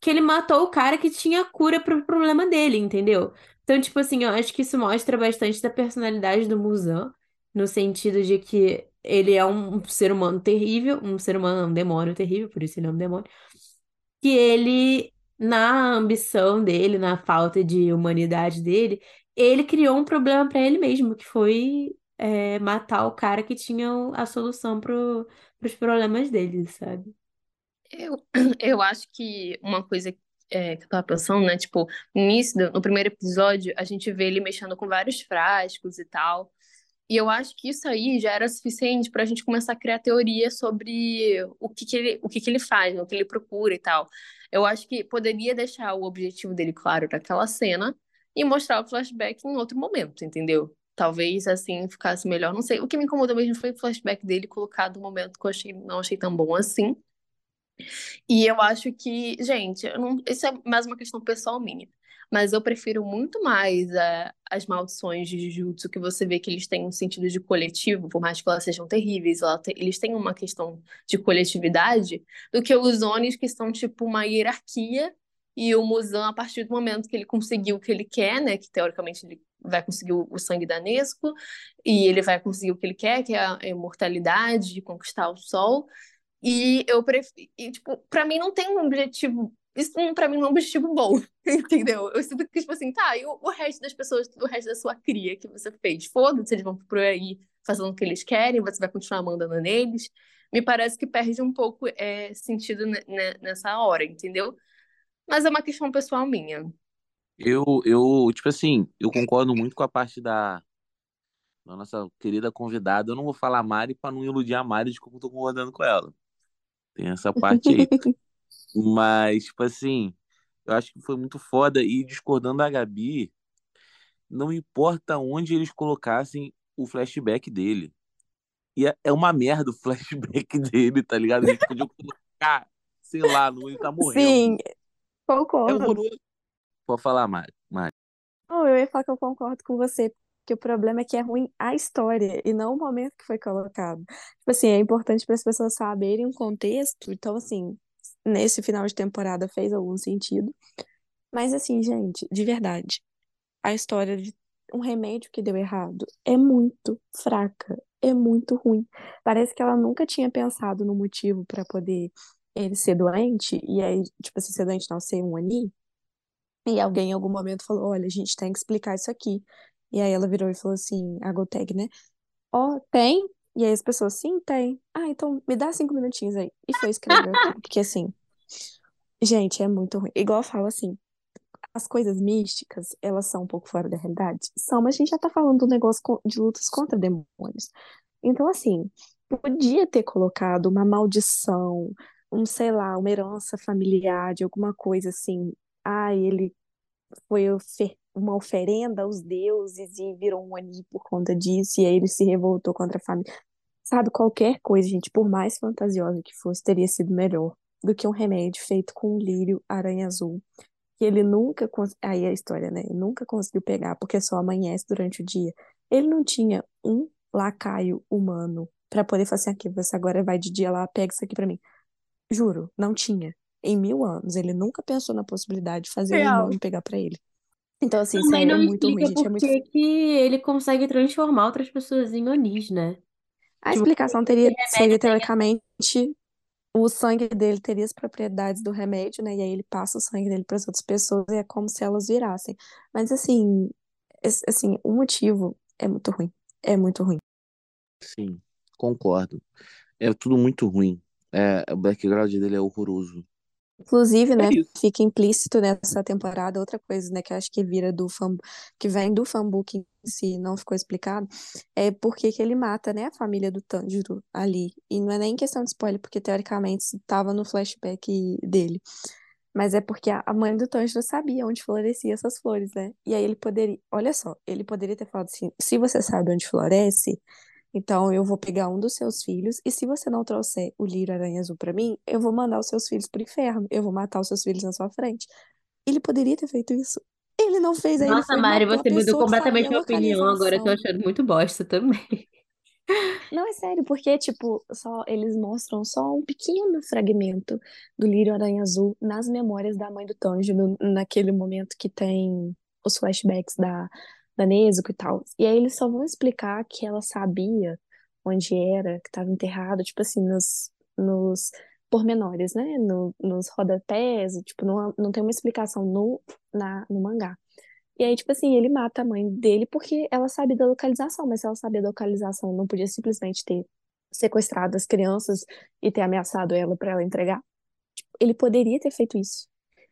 que ele matou o cara que tinha a cura pro problema dele, entendeu? Então, tipo assim, eu acho que isso mostra bastante da personalidade do Muzan, no sentido de que ele é um ser humano terrível, um ser humano, um demônio terrível, por isso ele é um demônio, que ele, na ambição dele, na falta de humanidade dele, ele criou um problema pra ele mesmo, que foi é, matar o cara que tinha a solução pro, pros problemas dele, sabe? Eu, eu acho que uma coisa é, que eu tava pensando, né? Tipo, no início, no primeiro episódio, a gente vê ele mexendo com vários frascos e tal. E eu acho que isso aí já era suficiente para a gente começar a criar teoria sobre o que que ele, o que que ele faz, né, o que ele procura e tal. Eu acho que poderia deixar o objetivo dele claro naquela cena e mostrar o flashback em outro momento, entendeu? Talvez assim ficasse melhor, não sei. O que me incomodou mesmo foi o flashback dele colocado no momento que eu achei, não achei tão bom assim. E eu acho que, gente, eu não, isso é mais uma questão pessoal minha. Mas eu prefiro muito mais eh, as maldições de Jujutsu, que você vê que eles têm um sentido de coletivo, por mais que elas sejam terríveis, ela te- eles têm uma questão de coletividade, do que os Onis, que são tipo uma hierarquia, e o Muzan, a partir do momento que ele conseguiu o que ele quer, né, que teoricamente ele vai conseguir o, sangue da Nesco, e ele vai conseguir o que ele quer, que é a imortalidade, de conquistar o sol, e eu prefiro, tipo, pra mim não tem um objetivo, isso não, pra mim não é um objetivo bom, entendeu? Eu sinto que, tipo assim, tá, e o, o resto das pessoas, o resto da sua cria que você fez? Foda-se, eles vão por aí fazendo o que eles querem, você vai continuar mandando neles. Me parece que perde um pouco é, sentido ne- ne- nessa hora, entendeu? Mas é uma questão pessoal minha. Eu, eu, tipo assim, eu concordo muito com a parte da, da nossa querida convidada. Eu não vou falar Mari pra não iludir a Mari de como eu tô concordando com ela. Tem essa parte aí. Mas, tipo assim, eu acho que foi muito foda. E discordando da Gabi, não importa onde eles colocassem o flashback dele. E é é uma merda o flashback dele, tá ligado? Eles podiam colocar, sei lá, no ele tá morrendo. Sim, É concordo. horroroso. Pode falar, Mari. Mari. Não, eu ia falar que eu concordo com você, porque o problema é que é ruim a história e não o momento que foi colocado. Tipo assim, é importante para as pessoas saberem o contexto. Então, assim, nesse final de temporada fez algum sentido. Mas, assim, gente, de verdade, a história de um remédio que deu errado é muito fraca, é muito ruim. Parece que ela nunca tinha pensado no motivo para poder ele ser doente, e aí, tipo assim, ser doente não ser um ani. E alguém em algum momento falou: Olha, a gente tem que explicar isso aqui. E aí ela virou e falou assim: A Goteg, né? Ó, tem? E aí as pessoas: Sim, tem. Ah, então me dá cinco minutinhos aí. E foi escrever. Porque assim, gente, é muito ruim. Igual eu falo assim: as coisas místicas, elas são um pouco fora da realidade? São, mas a gente já tá falando do negócio de lutas contra demônios. Então, assim, podia ter colocado uma maldição, um, sei lá, uma herança familiar de alguma coisa assim. Ah, ele foi uma oferenda aos deuses e virou um Oni por conta disso, e aí ele se revoltou contra a família. Sabe, qualquer coisa, gente, por mais fantasiosa que fosse, teria sido melhor do que um remédio feito com um lírio aranha azul, que ele nunca, cons- aí é a história, né? Ele nunca conseguiu pegar, porque só amanhece durante o dia. Ele não tinha um lacaio humano pra poder fazer aqui, você agora vai de dia lá, pega isso aqui pra mim. Juro, não tinha. Em mil anos, ele nunca pensou na possibilidade de fazer um Real. humano pegar pra ele. Então, assim, Também sério, é não muito ruim, explica gente. É por muito. que que ele consegue transformar outras pessoas em Onis, né? A Tipo, explicação teria, seria, remédio teoricamente, o sangue dele teria as propriedades do remédio, né? E aí ele passa o sangue dele para as outras pessoas e é como se elas virassem. Mas, assim, assim, o motivo é muito ruim. É muito ruim. Sim, concordo. É tudo muito ruim. É, o background dele é horroroso. Inclusive, É né, isso. fica implícito nessa temporada outra coisa, né, que eu acho que vira do fan, que vem do fanbook em si, não ficou explicado, é porque que ele mata, né, a família do Tanjiro ali. E não é nem questão de spoiler, porque teoricamente estava no flashback dele. Mas é porque a a mãe do Tanjiro sabia onde florescia essas flores, né? E aí ele poderia, olha só, ele poderia ter falado assim: se você sabe onde floresce, então eu vou pegar um dos seus filhos, e se você não trouxer o lírio aranha azul pra mim, eu vou mandar os seus filhos pro inferno, eu vou matar os seus filhos na sua frente. Ele poderia ter feito isso. Ele não fez, aí ele Nossa, Mari, você mudou completamente a minha opinião, agora eu tô achando muito bosta também. Não, é sério, porque, tipo, só eles mostram só um pequeno fragmento do lírio aranha azul nas memórias da mãe do Tanjiro, naquele momento que tem os flashbacks da, da e tal. E aí eles só vão explicar que ela sabia onde era, que estava enterrado, tipo assim, nos, nos pormenores, né? No, nos rodapés, tipo, não, não tem uma explicação no, na, no mangá. E aí, tipo assim, ele mata a mãe dele porque ela sabe da localização, mas se ela sabia da localização, não podia simplesmente ter sequestrado as crianças e ter ameaçado ela pra ela entregar. Ele poderia ter feito isso.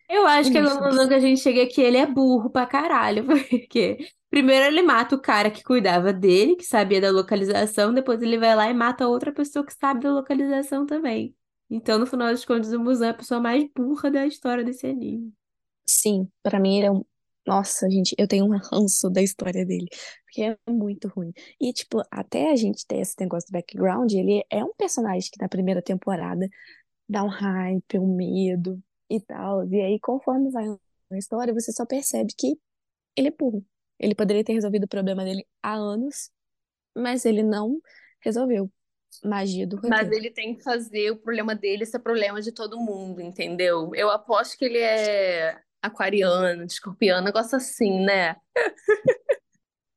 Eu acho que a conclusão que a gente chega é que ele é burro pra caralho, porque primeiro ele mata o cara que cuidava dele, que sabia da localização, depois ele vai lá e mata outra pessoa que sabe da localização também. Então, no final das contas, o Muzan é a pessoa mais burra da história desse anime. Sim, pra mim ele é um. Nossa, gente, eu tenho um ranço da história dele, porque é muito ruim. E, tipo, até a gente ter esse negócio do background, ele é um personagem que na primeira temporada dá um hype, um medo e tal. E aí, conforme vai na história, você só percebe que ele é burro. Ele poderia ter resolvido o problema dele há anos, mas ele não resolveu. Magia do Mas roteiro. ele tem que fazer o problema dele ser problema de todo mundo, entendeu? Eu aposto que ele é aquariano, escorpiano, negócio assim, né?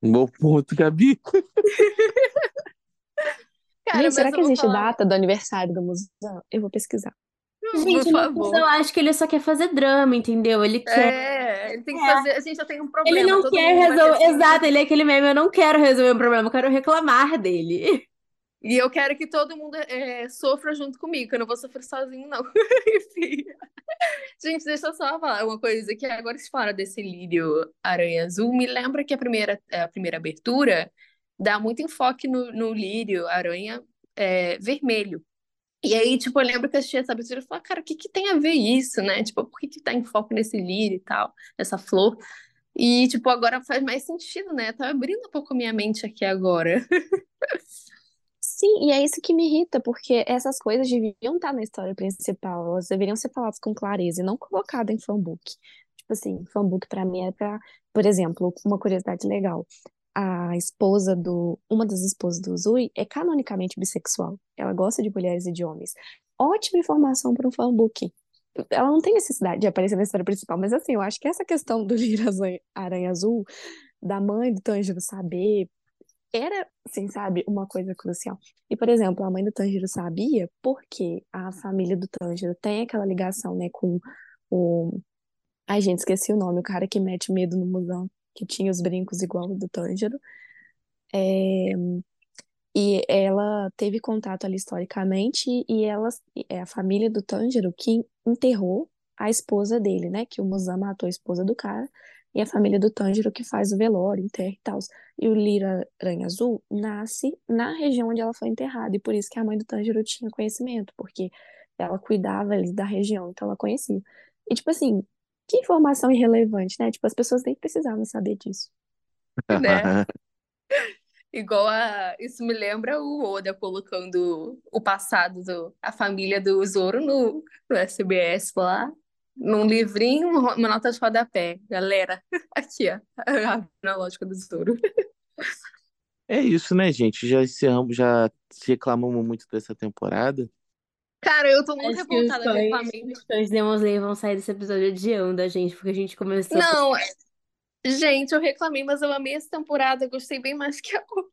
Um bom ponto, Gabi. Cara, Gente, será mas que existe falar, data do aniversário do museu? Eu vou pesquisar. Gente, eu acho que ele só quer fazer drama, entendeu? Ele quer. É, ele tem que É. fazer. A gente já tem um Ele problema. não todo quer resolver. Exato, ele é aquele meme. Eu não quero resolver um problema, eu quero reclamar dele. E eu quero que todo mundo é, sofra junto comigo, que eu não vou sofrer sozinho, não. Enfim. Gente, deixa eu só falar uma coisa, que agora se fala desse lírio aranha azul, me lembra que a primeira, a primeira abertura dá muito enfoque no, no lírio aranha é, vermelho. E aí, tipo, eu lembro que eu assisti essa abertura e falei, cara, o que que tem a ver isso, né? Tipo, por que que tá em foco nesse lírio e tal, nessa flor? E, tipo, agora faz mais sentido, né? Tá abrindo um pouco minha mente aqui agora. Sim, e é isso que me irrita, porque essas coisas deviam estar na história principal, elas deveriam ser faladas com clareza e não colocadas em fanbook. Tipo assim, fanbook pra mim é pra, por exemplo, uma curiosidade legal. A esposa do, uma das esposas do Zui é canonicamente bissexual. Ela gosta de mulheres e de homens. Ótima informação para um fanbook. Ela não tem necessidade de aparecer na história principal, mas assim, eu acho que essa questão do Lira Aranha Azul, da mãe do Tanjiro saber, era, assim, sabe, uma coisa crucial. E, por exemplo, a mãe do Tanjiro sabia porque a família do Tanjiro tem aquela ligação, né, com o... Ai, gente, esqueci o nome, o cara que mete medo no musão, que tinha os brincos igual do Tanjiro. É... E ela teve contato ali historicamente e ela, é a família do Tanjiro que enterrou a esposa dele, né, que o Muzan matou a esposa do cara, e a família do Tanjiro que faz o velório, enterra e tal. E o Lira Aranha Azul nasce na região onde ela foi enterrada, e por isso que a mãe do Tanjiro tinha conhecimento, porque ela cuidava ali da região, então ela conhecia. E tipo assim, que informação irrelevante, né? Tipo, as pessoas nem precisavam saber disso. Né? Igual a. Isso me lembra o Oda colocando o passado do a família do Zoro no, no SBS lá, num livrinho, uma nota de rodapé. Galera, aqui, ó, a lógica do Zoro. É isso, né, gente? Já encerramos, já reclamamos muito dessa temporada. Cara, eu tô muito Acho revoltada, eu fãs, reclamei. os fãs de Demon Slayer vão sair desse episódio odiando a gente, porque a gente começou. Não, gente, eu reclamei, mas eu amei essa temporada, eu gostei bem mais que a outra.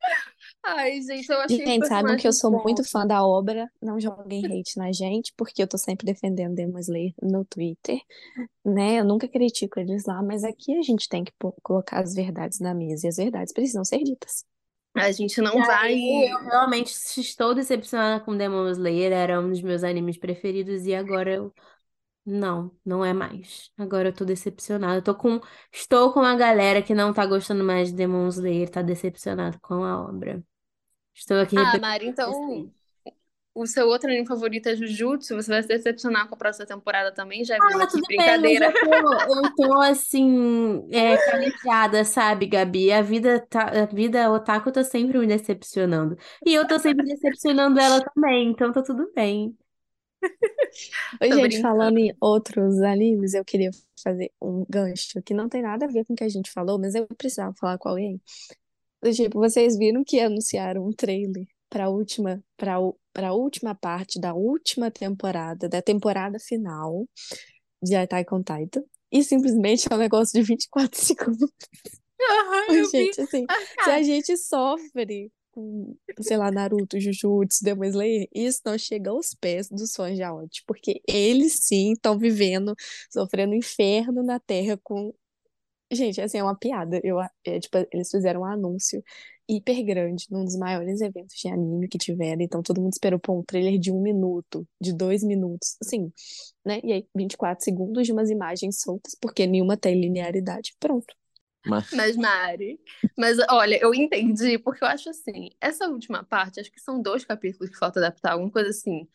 Ai, gente, eu achei Gente, saibam que eu sou muito bons. fã da obra, não joguem hate na gente, porque eu tô sempre defendendo Demon Slayer no Twitter, né? Eu nunca critico eles lá, mas aqui a gente tem que colocar as verdades na mesa, e as verdades precisam ser ditas. A gente não E vai. aí, eu realmente estou decepcionada com Demon Slayer, era um dos meus animes preferidos, e agora eu. Não, não é mais. Agora eu tô decepcionada. Eu tô com... Estou com a galera que não tá gostando mais de Demon Slayer, tá decepcionado com a obra. Estou aqui Ah, Mari, então. O seu outro anime favorito é Jujutsu, você vai se decepcionar com a próxima temporada também, já viu Ah, aqui, tudo bem, eu brincadeira. tô, eu tô assim, é, calejada, sabe, Gabi? A vida, tá, a vida otaku tá sempre me decepcionando. E eu tô sempre decepcionando ela também, então tá tudo bem. Oi, Tô gente, brincando. falando em outros animes, eu queria fazer um gancho que não tem nada a ver com o que a gente falou, mas eu precisava falar com alguém. Do Tipo, vocês viram que anunciaram um trailer para a última, para a última parte da última temporada, da temporada final de Attack on Titan, e simplesmente é um negócio de 24 segundos. Oi, eu vi. gente, assim, se a gente sofre com, sei lá, Naruto, Jujutsu, Demon Slayer, isso não chega aos pés dos fãs de Aote, porque eles sim estão vivendo, sofrendo inferno na Terra com Gente, assim, é uma piada. Eu, é, tipo, eles fizeram um anúncio hiper grande num dos maiores eventos de anime que tiveram. Então todo mundo esperou por um trailer de um minuto, de dois minutos, assim, né? E aí, 24 segundos de umas imagens soltas, porque nenhuma tem linearidade. Pronto. Mas Mas, Mari, mas olha, eu entendi, porque eu acho assim, essa última parte, acho que são dois capítulos que falta adaptar, alguma coisa assim.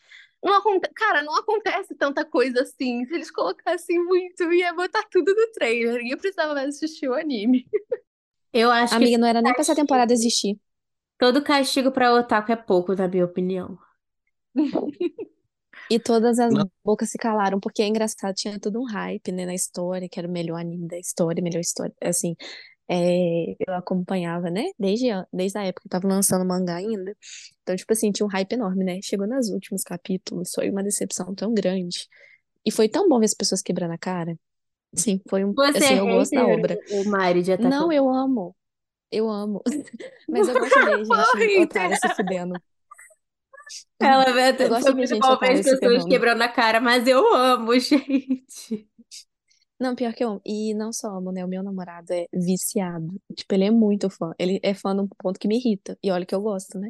Não aconte... Cara, não acontece tanta coisa assim. Se eles colocassem muito, ia botar tudo no trailer. Ninguém precisava mais assistir o anime. Eu acho que Amiga, não era nem pra essa temporada existir. todo castigo pra otaku é pouco, na minha opinião. E todas as Não. bocas se calaram, porque é engraçado, tinha todo um hype, né, na história, que era o melhor anime da história, melhor história, assim, é, eu acompanhava, né, desde, a- desde a época que tava lançando mangá ainda, então, tipo assim, tinha um hype enorme, né, chegou nos últimos capítulos, foi uma decepção tão grande, e foi tão bom ver as pessoas quebrando a cara, sim, foi um, Você assim, é eu gosto da obra, o Mari, de Attack não, eu amo, eu amo, mas eu gosto de gente otária se fudendo, Ela eu gosto foi de gente otária as se pessoas ferrando. quebrando a cara, mas eu amo, gente. Não, pior que eu amo. E não só amo, né? O meu namorado é viciado. Tipo, ele é muito fã. Ele é fã num ponto que me irrita. E olha que eu gosto, né?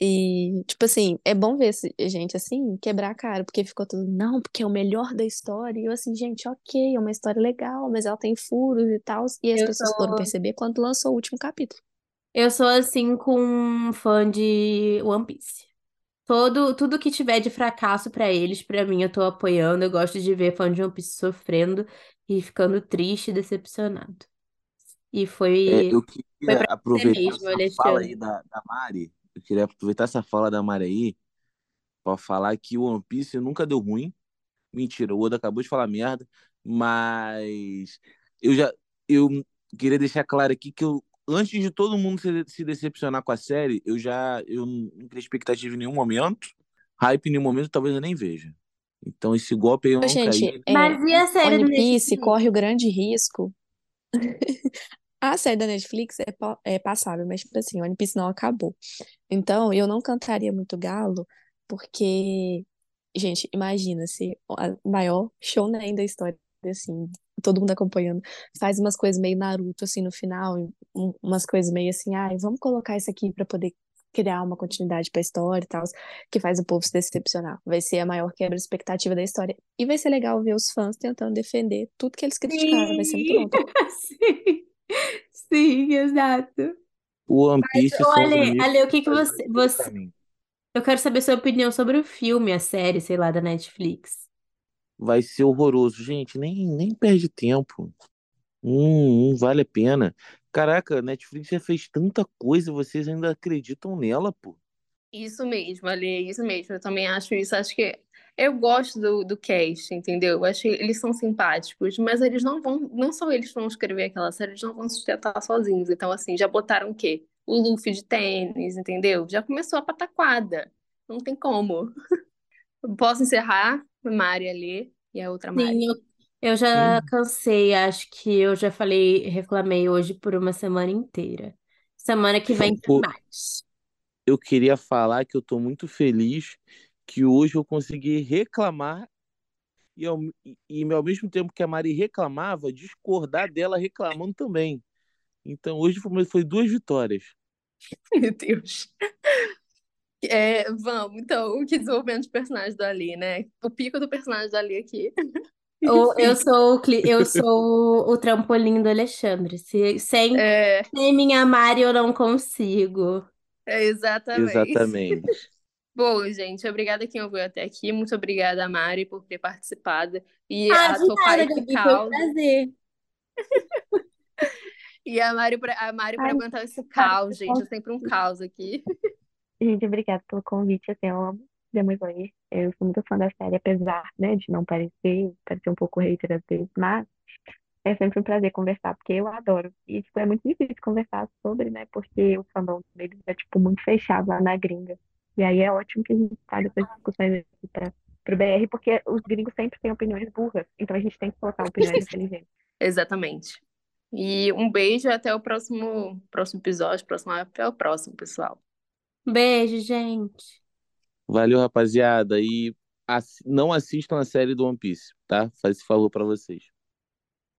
E, tipo assim, é bom ver esse- gente assim quebrar a cara, porque ficou tudo, não, porque é o melhor da história. E eu assim, gente, ok, é uma história legal, mas ela tem furos e tal. E as Eu pessoas foram sou, perceber quando lançou o último capítulo. eu sou assim com um fã de One Piece. Todo, tudo que tiver de fracasso pra eles, pra mim, eu tô apoiando. Eu gosto de ver fã de One Piece sofrendo e ficando triste e decepcionado. E é, foi, eu foi queria pra você aproveitar mesmo, essa fala aí da, da Mari. Eu queria aproveitar essa fala da Mari aí pra falar que o One Piece nunca deu ruim. Mentira, o Oda acabou de falar merda, mas eu já eu queria deixar claro aqui que eu antes de todo mundo se, se decepcionar com a série, eu já eu não criei expectativa em nenhum momento, hype em nenhum momento, talvez eu nem veja. Então esse golpe aí eu não gente, caí. é, Mas e a série do One Piece corre o grande risco. A série da Netflix é, é passável, mas, tipo assim, One Piece não acabou. Então, eu não cantaria muito galo, porque, gente, imagina se a maior shonen da história, assim, todo mundo acompanhando, faz umas coisas meio Naruto, assim, no final, um- umas coisas meio assim, ai, vamos colocar isso aqui pra poder criar uma continuidade pra história e tal, que faz o povo se decepcionar. Vai ser a maior quebra de expectativa da história. E vai ser legal ver os fãs tentando defender tudo que eles criticaram. Vai ser muito Sim, bom. sim, sim, exato. O One Piece são os Ale, amigos Ale, o que que você, você... Eu quero saber sua opinião sobre o filme, a série, sei lá, da Netflix. Vai ser horroroso, gente, nem nem perde tempo. Hum, não vale a pena. Caraca, a Netflix já fez tanta coisa, vocês ainda acreditam nela, pô. Isso mesmo, Ali, isso mesmo. Eu também acho isso. Acho que eu gosto do, do cast, entendeu? Eu acho que eles são simpáticos, mas eles não vão, não são eles que vão escrever aquela série, eles não vão sustentar sozinhos. Então, assim, já botaram o quê? O Luffy de tênis, entendeu? Já começou a pataquada. Não tem como. Posso encerrar? Mari ali e a outra Mari. Sim, eu, eu já Sim. cansei, acho que eu já falei, reclamei hoje por uma semana inteira. Semana que vem tem mais. Eu queria falar que eu tô muito feliz que hoje eu consegui reclamar e ao, e, e ao mesmo tempo que a Mari reclamava, discordar dela reclamando também. Então hoje foi, foi duas vitórias. Meu Deus. É, vamos, então, o que desenvolvimento de personagem do Ali, né? O pico do personagem do Ali aqui. Eu, eu sou o, eu sou o, o trampolim do Alexandre. Se, sem, é, sem minha Mari eu não consigo. é exatamente. Exatamente. Bom, gente, obrigada quem ouviu até aqui. Muito obrigada, a Mari, por ter participado e Ah, a de topar nada, esse Gabi, foi um prazer. E a Mari pra, a Mari para aguentar esse cara, caos, gente. É sempre um caos aqui. gente, obrigada pelo convite. Assim, eu amo Demon Slayer. Eu sou muito fã da série, apesar, né, de não parecer, parecer um pouco hater às vezes, mas é sempre um prazer conversar, porque eu adoro. E, tipo, é muito difícil conversar sobre, né, porque o fandom deles é, tipo, muito fechado lá na gringa. E aí é ótimo que a gente traga essas discussões aqui para pro BR, porque os gringos sempre têm opiniões burras, então a gente tem que colocar opiniões inteligentes. Exatamente. E um beijo até o próximo, próximo episódio, próximo, até o próximo, pessoal. Beijo, gente. Valeu, rapaziada. E assi- não assistam a série do One Piece, tá? Faz esse favor pra vocês.